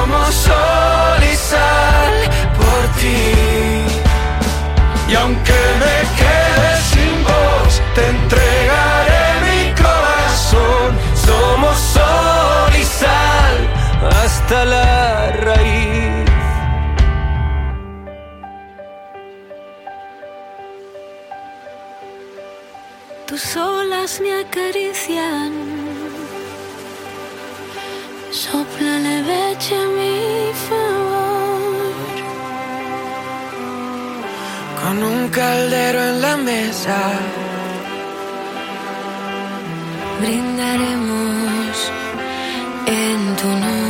Somos sol y sal por ti. Y aunque me quede sin voz, te entregaré mi corazón. Somos sol y sal hasta la raíz. Tus olas me acarician. Leveche a mi favor. Con un caldero en la mesa, Brindaremos en tu honor.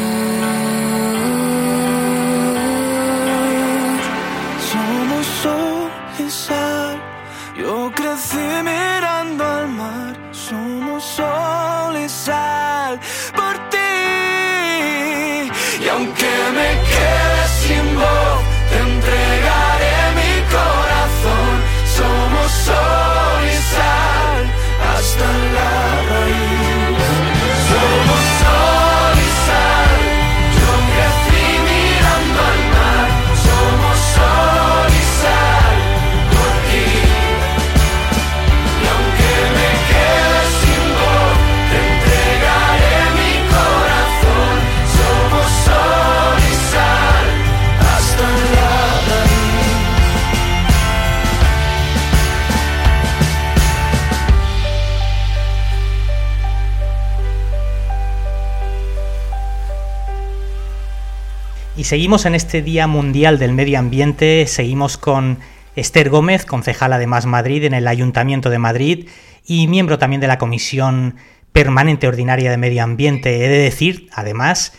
Seguimos en este Día Mundial del Medio Ambiente, seguimos con Esther Gómez, concejala de Más Madrid en el Ayuntamiento de Madrid y miembro también de la Comisión Permanente Ordinaria de Medio Ambiente. He de decir, además,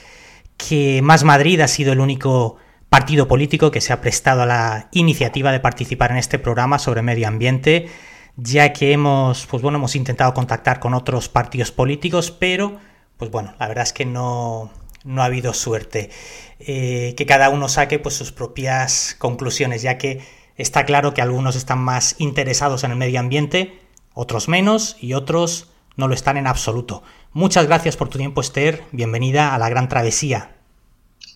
que Más Madrid ha sido el único partido político que se ha prestado a la iniciativa de participar en este programa sobre medio ambiente, ya que hemos, pues bueno, hemos intentado contactar con otros partidos políticos, pero, pues bueno, la verdad es que no, no ha habido suerte. Eh, que cada uno saque pues sus propias conclusiones, ya que está claro que algunos están más interesados en el medio ambiente, otros menos y otros no lo están en absoluto. Muchas gracias por tu tiempo, Esther. Bienvenida a la gran travesía.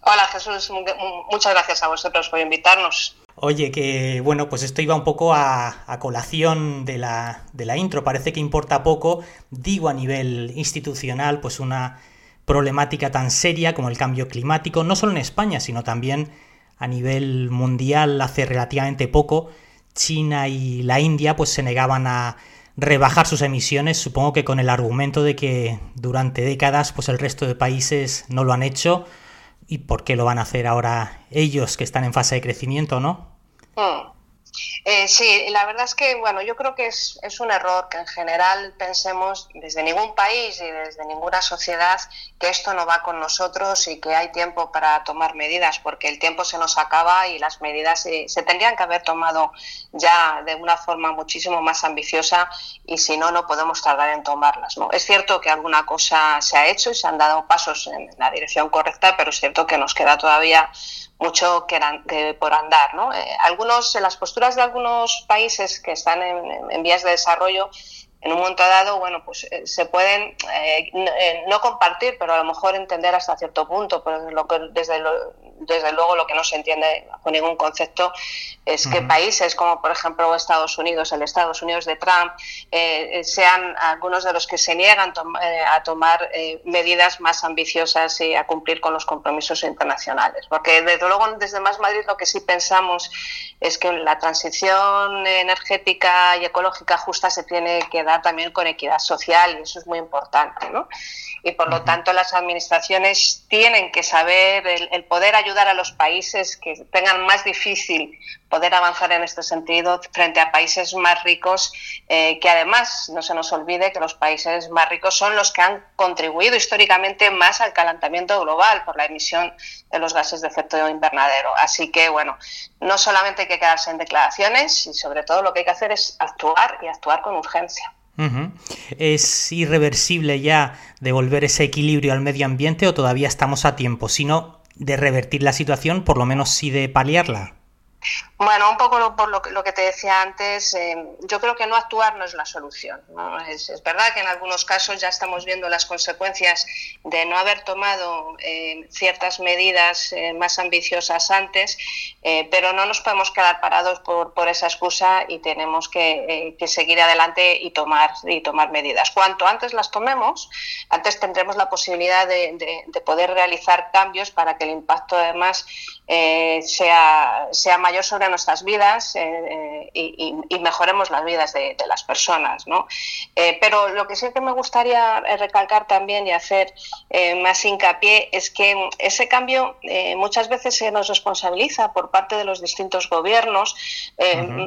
Hola Jesús, Mu- mu- muchas gracias a vosotros por invitarnos. Oye, que bueno, pues esto iba un poco a, colación de la, de la intro, parece que importa poco, digo a nivel institucional, pues una problemática tan seria como el cambio climático, no solo en España, sino también a nivel mundial hace relativamente poco, China y la India pues se negaban a rebajar sus emisiones, supongo que con el argumento de que durante décadas pues el resto de países no lo han hecho y por qué lo van a hacer ahora ellos que están en fase de crecimiento, ¿no? Hmm. Eh, sí, la verdad es que, bueno, yo creo que es, es, un error que en general pensemos desde ningún país y desde ninguna sociedad que esto no va con nosotros y que hay tiempo para tomar medidas, porque el tiempo se nos acaba y las medidas se, se tendrían que haber tomado ya de una forma muchísimo más ambiciosa y si no, no podemos tardar en tomarlas. ¿no? Es cierto que alguna cosa se ha hecho y se han dado pasos en la dirección correcta, pero es cierto que nos queda todavía mucho que, por andar. ¿no? Eh, algunos, las posturas de algunos países que están en, vías de desarrollo, en un momento dado, bueno, pues eh, se pueden eh, no compartir, pero a lo mejor entender hasta cierto punto, pero lo que, desde, lo, desde luego lo que no se entiende con ningún concepto es que países como por ejemplo Estados Unidos, el Estados Unidos de Trump, eh, sean algunos de los que se niegan eh, a tomar eh, medidas más ambiciosas y a cumplir con los compromisos internacionales. Porque desde luego desde Más Madrid lo que sí pensamos es que la transición energética y ecológica justa se tiene que dar también con equidad social y eso es muy importante. ¿no? y por lo tanto las administraciones tienen que saber el, poder ayudar a los países que tengan más difícil poder avanzar en este sentido frente a países más ricos, eh, que además no se nos olvide que los países más ricos son los que han contribuido históricamente más al calentamiento global por la emisión de los gases de efecto invernadero. Así que, bueno, no solamente hay que quedarse en declaraciones y sobre todo lo que hay que hacer es actuar y actuar con urgencia. ¿Es irreversible ya devolver ese equilibrio al medio ambiente o todavía estamos a tiempo? Si no, de revertir la situación, por lo menos sí de paliarla. Bueno, un poco por lo que, te decía antes, eh, yo creo que no actuar no es la solución. Es, verdad que en algunos casos ya estamos viendo las consecuencias de no haber tomado eh, ciertas medidas eh, más ambiciosas antes, pero no nos podemos quedar parados por, por esa excusa y tenemos que, seguir adelante y tomar, y tomar medidas. Cuanto antes las tomemos, antes tendremos la posibilidad de, de poder realizar cambios para que el impacto además sea, sea mayor sobre nuestras vidas eh, eh, y, mejoremos las vidas de, las personas. ¿no? Eh, pero lo que sí que me gustaría recalcar también y hacer más hincapié es que ese cambio muchas veces se nos responsabiliza por parte de los distintos gobiernos,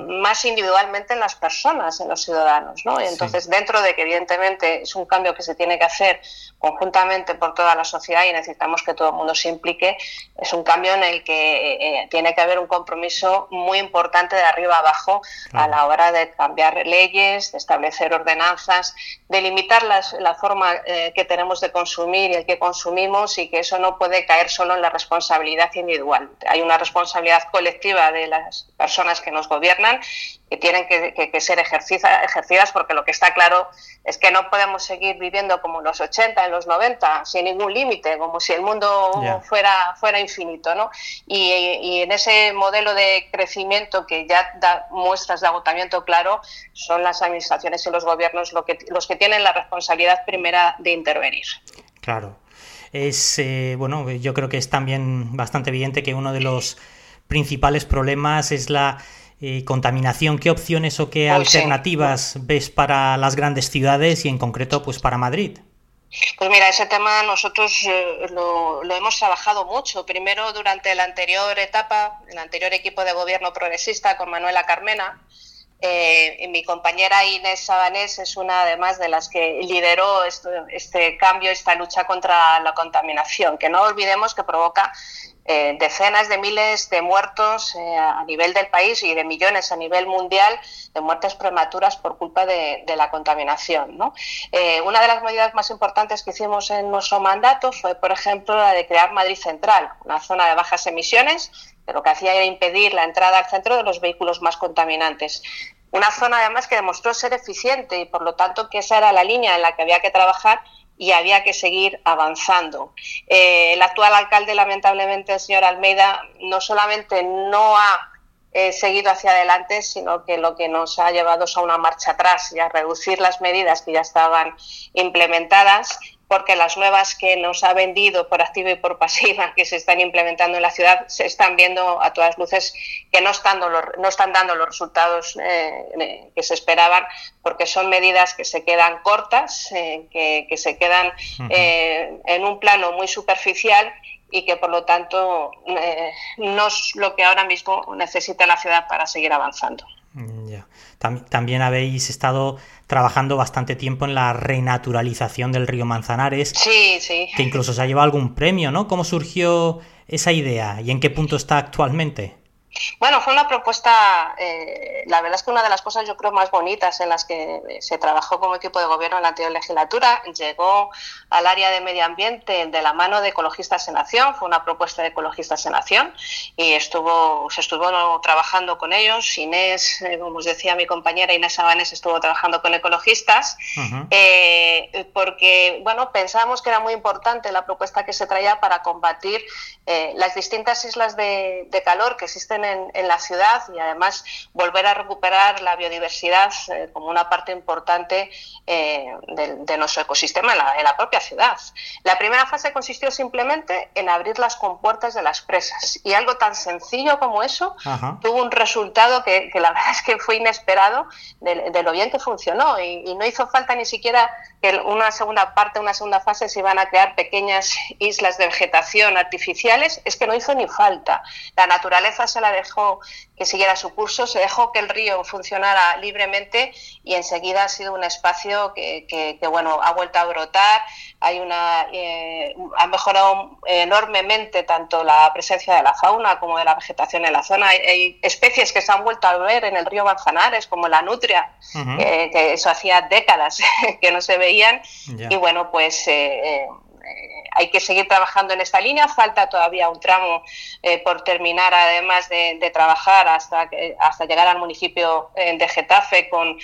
más individualmente en las personas, en los ciudadanos. ¿no? Entonces, dentro de que evidentemente es un cambio que se tiene que hacer conjuntamente por toda la sociedad y necesitamos que todo el mundo se implique, es un cambio en el que tiene que haber un compromiso muy importante de arriba abajo a la hora de cambiar leyes, de establecer ordenanzas, de limitar la forma eh, que tenemos de consumir y el que consumimos y que eso no puede caer solo en la responsabilidad individual. Hay una responsabilidad colectiva de las personas que nos gobiernan tienen que, ser ejercidas porque lo que está claro es que no podemos seguir viviendo como en los 80, en los 90, sin ningún límite, como si el mundo fuera, fuera infinito. ¿no? Y, en ese modelo de crecimiento que ya da muestras de agotamiento claro, son las administraciones y los gobiernos lo que, los que tienen la responsabilidad primera de intervenir. Claro. Es, eh, bueno, yo creo que es también bastante evidente que uno de los principales problemas es la eh, contaminación, ¿qué opciones o qué alternativas ves para las grandes ciudades y en concreto pues para Madrid? Pues mira, ese tema nosotros eh, lo, hemos trabajado mucho. Primero durante la anterior etapa, el anterior equipo de gobierno progresista con Manuela Carmena. Eh, mi compañera Inés Sabanés es una además de las que lideró este cambio, esta lucha contra la contaminación, que no olvidemos que provoca eh, decenas de miles de muertos eh, a nivel del país y de millones a nivel mundial de muertes prematuras por culpa de, la contaminación. Eh, una de las medidas más importantes que hicimos en nuestro mandato fue, por ejemplo, la de crear Madrid Central, una zona de bajas emisiones, que lo que hacía era impedir la entrada al centro de los vehículos más contaminantes. Una zona además que demostró ser eficiente y por lo tanto que esa era la línea en la que había que trabajar y había que seguir avanzando. Eh, el actual alcalde, lamentablemente, el señor Almeida, no solamente no ha eh, seguido hacia adelante, sino que lo que nos ha llevado es a una marcha atrás y a reducir las medidas que ya estaban implementadas porque las nuevas que nos ha vendido por activa y por pasiva que se están implementando en la ciudad se están viendo a todas luces que no están, no están dando los resultados eh, que se esperaban porque son medidas que se quedan cortas, eh, que, se quedan eh, en un plano muy superficial y que por lo tanto no es lo que ahora mismo necesita la ciudad para seguir avanzando. Ya. También habéis estado trabajando bastante tiempo en la renaturalización del río Manzanares. Sí, sí. Que incluso se ha llevado algún premio, ¿no? ¿Cómo surgió esa idea y en qué punto está actualmente? Bueno, fue una propuesta, eh, la verdad es que una de las cosas yo creo más bonitas en las que se trabajó como equipo de gobierno en la anterior legislatura, llegó al área de medio ambiente de la mano de Ecologistas en Acción, fue una propuesta de Ecologistas en Acción y estuvo, se estuvo trabajando con ellos, Inés, eh, como os decía mi compañera Inés Sabanés estuvo trabajando con ecologistas, eh, porque bueno, pensamos que era muy importante la propuesta que se traía para combatir las distintas islas de calor que existen en, la ciudad y además volver a recuperar la biodiversidad eh, como una parte importante eh, de, nuestro ecosistema en la, propia ciudad. La primera fase consistió simplemente en abrir las compuertas de las presas. Y algo tan sencillo como eso tuvo un resultado que, la verdad es que fue inesperado de, lo bien que funcionó. Y, y no hizo falta ni siquiera que una segunda parte, una segunda fase se iban a crear pequeñas islas de vegetación artificiales, es que no hizo ni falta. La naturaleza se la dejó que siguiera su curso, se dejó que el río funcionara libremente y enseguida ha sido un espacio que, bueno, ha vuelto a brotar, hay una, eh, ha mejorado enormemente tanto la presencia de la fauna como de la vegetación en la zona. Hay, especies que se han vuelto a ver en el río Manzanares, como la nutria, que, eso hacía décadas que no se veían. Y bueno, pues eh, eh, hay que seguir trabajando en esta línea. Falta todavía un tramo eh, por terminar, además de, trabajar hasta, hasta llegar al municipio eh, de Getafe con,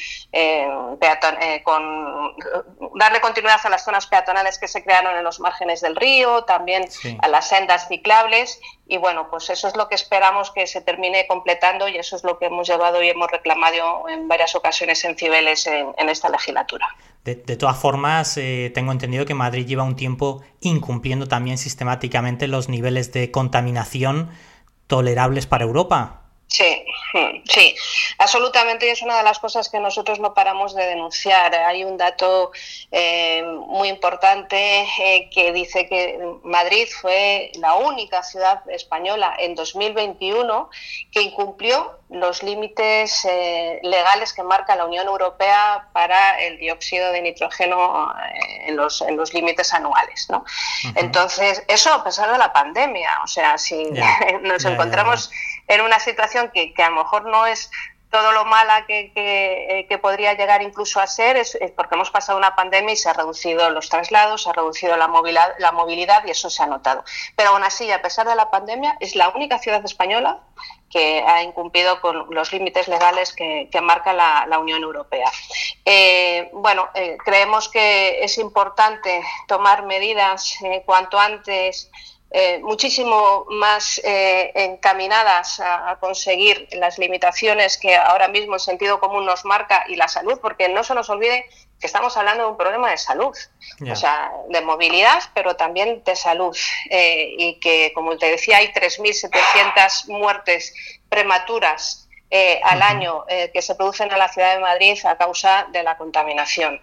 con darle continuidad a las zonas peatonales que se crearon en los márgenes del río, también a las sendas ciclables. Y bueno, pues eso es lo que esperamos que se termine completando y eso es lo que hemos llevado y hemos reclamado en varias ocasiones en Cibeles en esta legislatura. De, todas formas, eh, tengo entendido que Madrid lleva un tiempo incumpliendo también sistemáticamente los niveles de contaminación tolerables para Europa. Sí, sí, absolutamente. Y es una de las cosas que nosotros no paramos de denunciar. Hay un dato eh, muy importante eh, que dice que Madrid fue la única ciudad española en 2021 que incumplió los límites eh, legales que marca la Unión Europea para el dióxido de nitrógeno en los, en los límites anuales. ¿no? Entonces, eso a pesar de la pandemia. O sea, si nos encontramos en una situación que, a lo mejor no es todo lo mala que, eh, podría llegar incluso a ser es, porque hemos pasado una pandemia y se han reducido los traslados, se ha reducido la movilidad, la movilidad y eso se ha notado. Pero aún así, a pesar de la pandemia, es la única ciudad española que ha incumplido con los límites legales que, marca la, Unión Europea. Eh, bueno, eh, creemos que es importante tomar medidas cuanto antes eh, muchísimo más eh, encaminadas a, conseguir las limitaciones que ahora mismo el sentido común nos marca y la salud, porque no se nos olvide que estamos hablando de un problema de salud, o sea, de movilidad, pero también de salud. Eh, y que, como te decía, hay 3.700 muertes prematuras eh, al año eh, que se producen en la ciudad de Madrid a causa de la contaminación.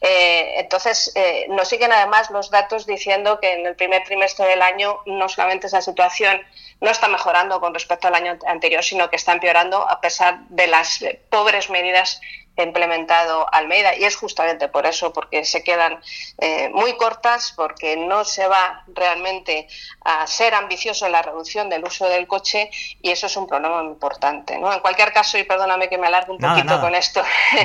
Eh, entonces, nos siguen además los datos diciendo que en el primer trimestre del año no solamente esa situación no está mejorando con respecto al año anterior, sino que está empeorando a pesar de las pobres medidas implementado Almeida y es justamente por eso, porque se quedan eh, muy cortas, porque no se va realmente a ser ambicioso en la reducción del uso del coche y eso es un problema importante. ¿no? En cualquier caso, y perdóname que me alargue un poquito con esto,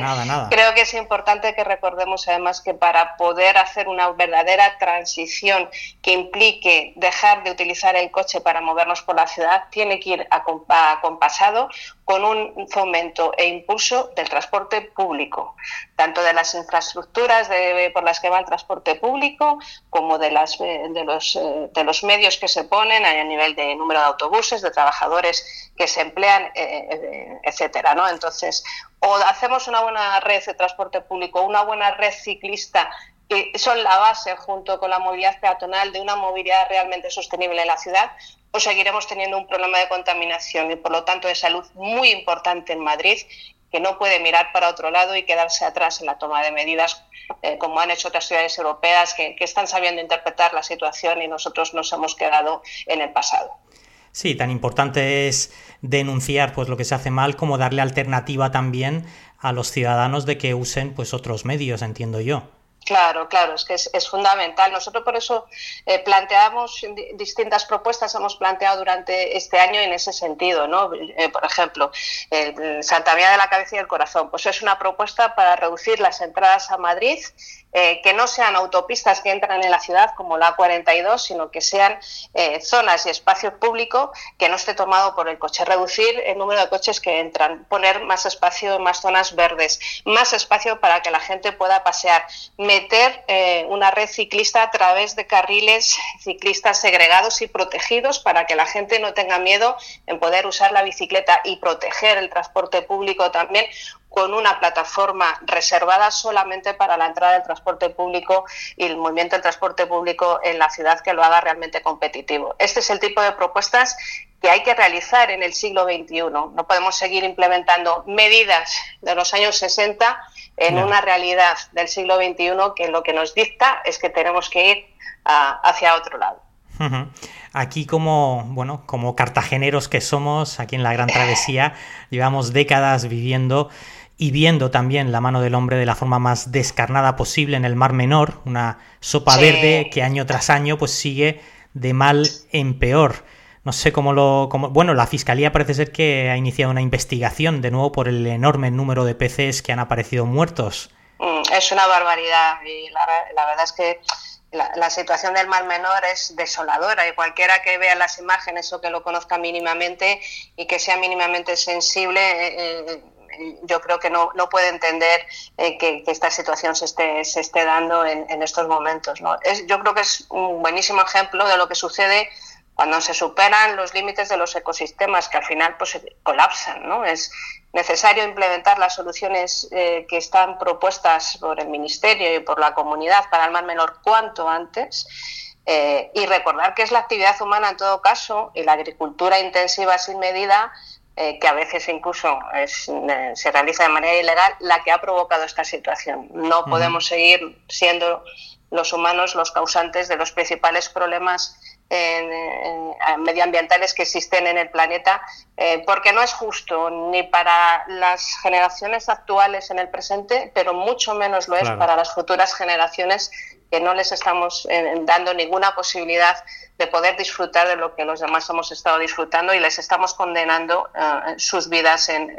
creo que es importante que recordemos además que para poder hacer una verdadera transición que implique dejar de utilizar el coche para movernos por la ciudad, tiene que ir acompasado con un fomento e impulso del transporte público, tanto de las infraestructuras por las que va el transporte público como de, las, los, eh, de los medios que se ponen a nivel de número de autobuses, de trabajadores que se emplean, eh, eh, etcétera. Entonces, o hacemos una buena red de transporte público, una buena red ciclista que son la base junto con la movilidad peatonal de una movilidad realmente sostenible en la ciudad, o seguiremos teniendo un problema de contaminación y por lo tanto de salud muy importante en Madrid que no puede mirar para otro lado y quedarse atrás en la toma de medidas, eh, como han hecho otras ciudades europeas que, que están sabiendo interpretar la situación y nosotros nos hemos quedado en el pasado. Sí, tan importante es denunciar pues lo que se hace mal como darle alternativa también a los ciudadanos de que usen pues otros medios, entiendo yo. Claro, claro, es que es, fundamental. Nosotros por eso eh, planteamos distintas propuestas, hemos planteado durante este año en ese sentido, ¿no? Eh, por ejemplo, Santa María de la Cabeza y el Corazón, pues es una propuesta para reducir las entradas a Madrid eh, que no sean autopistas que entran en la ciudad como la A42, sino que sean eh, zonas y espacio público que no esté tomado por el coche. Reducir el número de coches que entran, poner más espacio, más zonas verdes, más espacio para que la gente pueda pasear, meter eh, una red ciclista a través de carriles ciclistas segregados y protegidos para que la gente no tenga miedo en poder usar la bicicleta y proteger el transporte público también con una plataforma reservada solamente para la entrada del transporte público y el movimiento del transporte público en la ciudad que lo haga realmente competitivo. Este es el tipo de propuestas que hay que realizar en el siglo XXI. No podemos seguir implementando medidas de los años 60 en una realidad del siglo XXI que lo que nos dicta es que tenemos que ir hacia otro lado. Aquí como, bueno, como cartageneros que somos, aquí en la Gran Travesía, llevamos décadas viviendo y viendo también la mano del hombre de la forma más descarnada posible en el Mar Menor, una sopa verde que año tras año pues sigue de mal en peor. No sé cómo lo... bueno, la Fiscalía parece ser que ha iniciado una investigación de nuevo por el enorme número de peces que han aparecido muertos. Mm, es una barbaridad y la, verdad es que la, situación del Mar Menor es desoladora y cualquiera que vea las imágenes o que lo conozca mínimamente y que sea mínimamente sensible... Eh, eh, yo creo que no, no puede entender eh, que, esta situación se esté, se esté dando en, estos momentos. ¿no? Es, yo creo que es un buenísimo ejemplo de lo que sucede cuando se superan los límites de los ecosistemas, que al final pues, colapsan. ¿no? Es necesario implementar las soluciones eh, que están propuestas por el Ministerio y por la comunidad para el mar menor cuanto antes. Eh, y recordar que es la actividad humana en todo caso y la agricultura intensiva sin medida eh, que a veces incluso eh, se realiza de manera ilegal, la que ha provocado esta situación. No podemos seguir siendo los humanos los causantes de los principales problemas medioambientales que existen en el planeta, eh, porque no es justo ni para las generaciones actuales en el presente, pero mucho menos lo es para las futuras generaciones que no les estamos dando ninguna posibilidad de poder disfrutar de lo que los demás hemos estado disfrutando y les estamos condenando eh, sus vidas en,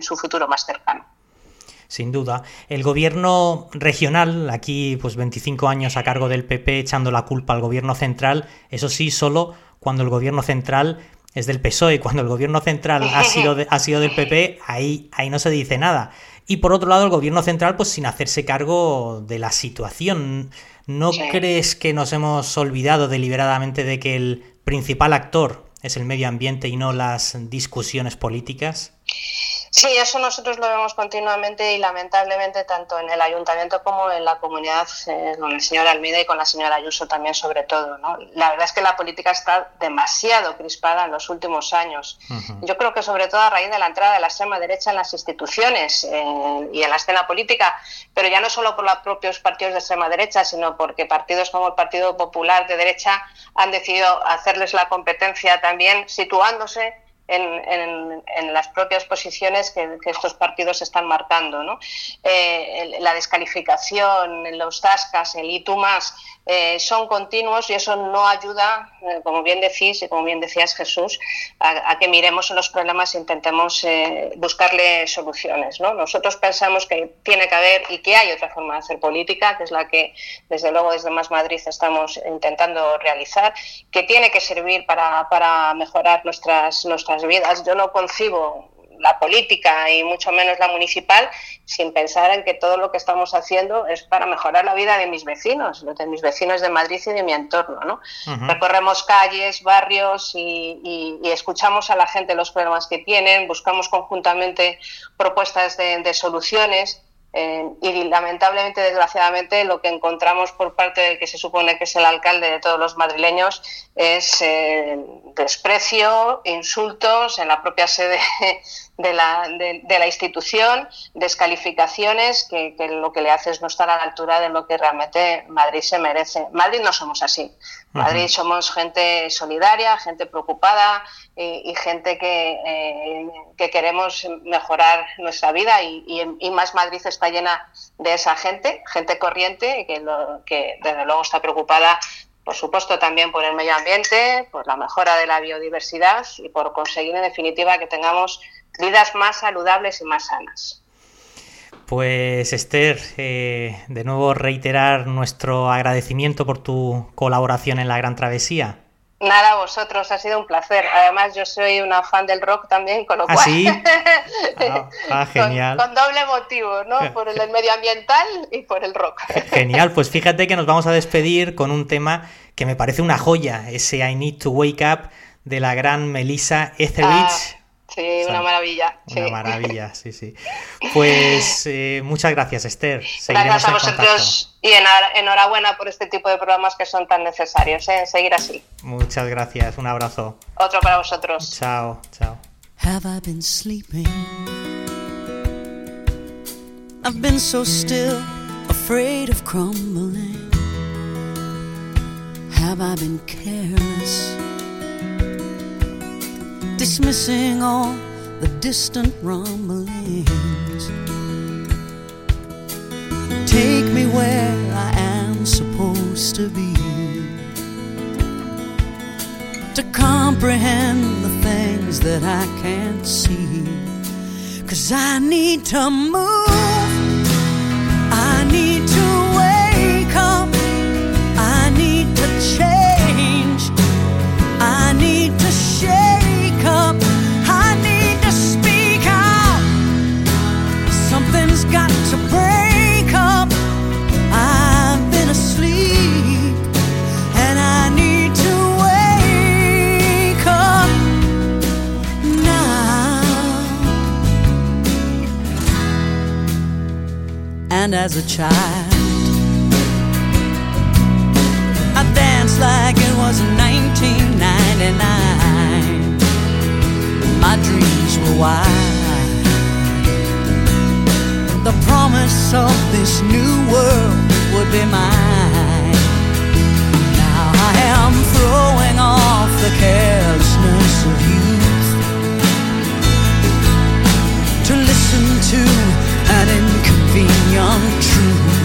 su futuro más cercano. Sin duda. El gobierno regional, aquí pues 25 años a cargo del PP echando la culpa al gobierno central, eso sí, solo cuando el gobierno central es del PSOE, cuando el gobierno central ha sido, ha sido del PP, ahí, ahí no se dice nada. Y por otro lado, el gobierno central, pues sin hacerse cargo de la situación. ¿No crees que nos hemos olvidado deliberadamente de que el principal actor es el medio ambiente y no las discusiones políticas? Sí, eso nosotros lo vemos continuamente y lamentablemente tanto en el ayuntamiento como en la comunidad, eh, con el señor Almeida y con la señora Ayuso también sobre todo. ¿no? La verdad es que la política está demasiado crispada en los últimos años. Yo creo que sobre todo a raíz de la entrada de la extrema derecha en las instituciones eh, y en la escena política, pero ya no solo por los propios partidos de extrema derecha, sino porque partidos como el Partido Popular de derecha han decidido hacerles la competencia también situándose en, las propias posiciones que, estos partidos están marcando. ¿no? Eh, la descalificación, los tascas, el y más, eh, son continuos y eso no ayuda, eh, como bien decís y como bien decías Jesús, a, que miremos los problemas e intentemos buscarle soluciones. ¿no? Nosotros pensamos que tiene que haber y que hay otra forma de hacer política, que es la que desde luego desde Más Madrid estamos intentando realizar, que tiene que servir para, para mejorar nuestras, nuestras vidas. Yo no concibo la política y mucho menos la municipal sin pensar en que todo lo que estamos haciendo es para mejorar la vida de mis vecinos, de mis vecinos de Madrid y de mi entorno. ¿no? Recorremos calles, barrios y, escuchamos a la gente los problemas que tienen, buscamos conjuntamente propuestas de soluciones eh, y lamentablemente, desgraciadamente, lo que encontramos por parte del que se supone que es el alcalde de todos los madrileños es eh, desprecio, insultos en la propia sede de la, de, la institución, descalificaciones, que, lo que le hace es no estar a la altura de lo que realmente Madrid se merece. Madrid no somos así. Madrid somos gente solidaria, gente preocupada y, gente que, eh, que, queremos mejorar nuestra vida y, y, más Madrid está llena de esa gente, gente corriente que, lo, que desde luego está preocupada por supuesto también por el medio ambiente, por la mejora de la biodiversidad y por conseguir en definitiva que tengamos vidas más saludables y más sanas. Pues Esther, eh, de nuevo reiterar nuestro agradecimiento por tu colaboración en la Gran Travesía. Nada, vosotros, ha sido un placer. Además, yo soy una fan del rock también, con lo ¿Ah, cual. Sí? Ah, ah, genial. Con, doble motivo, ¿no? Por el medioambiental y por el rock. Genial, pues fíjate que nos vamos a despedir con un tema que me parece una joya, ese I Need to Wake Up de la gran Melissa Etheridge. Sí, una maravilla. Una maravilla, sí, sí. Pues eh, muchas gracias, Esther. gracias a vosotros y enhorabuena por este tipo de programas que son tan necesarios. ¿eh? Seguir así. Muchas gracias, un abrazo. Otro para vosotros. Chao, chao. Have I been sleeping? I've been so still, afraid of crumbling. Have I been careless? Dismissing all the distant rumblings. Take me where I am supposed to be. To comprehend the things that I can't see. Cause I need to move. I need to and as a child. I danced like it was 1999. My dreams were wild. The promise of this new world would be mine. Now I am throwing off the carelessness of youth to listen to an nothing untrue.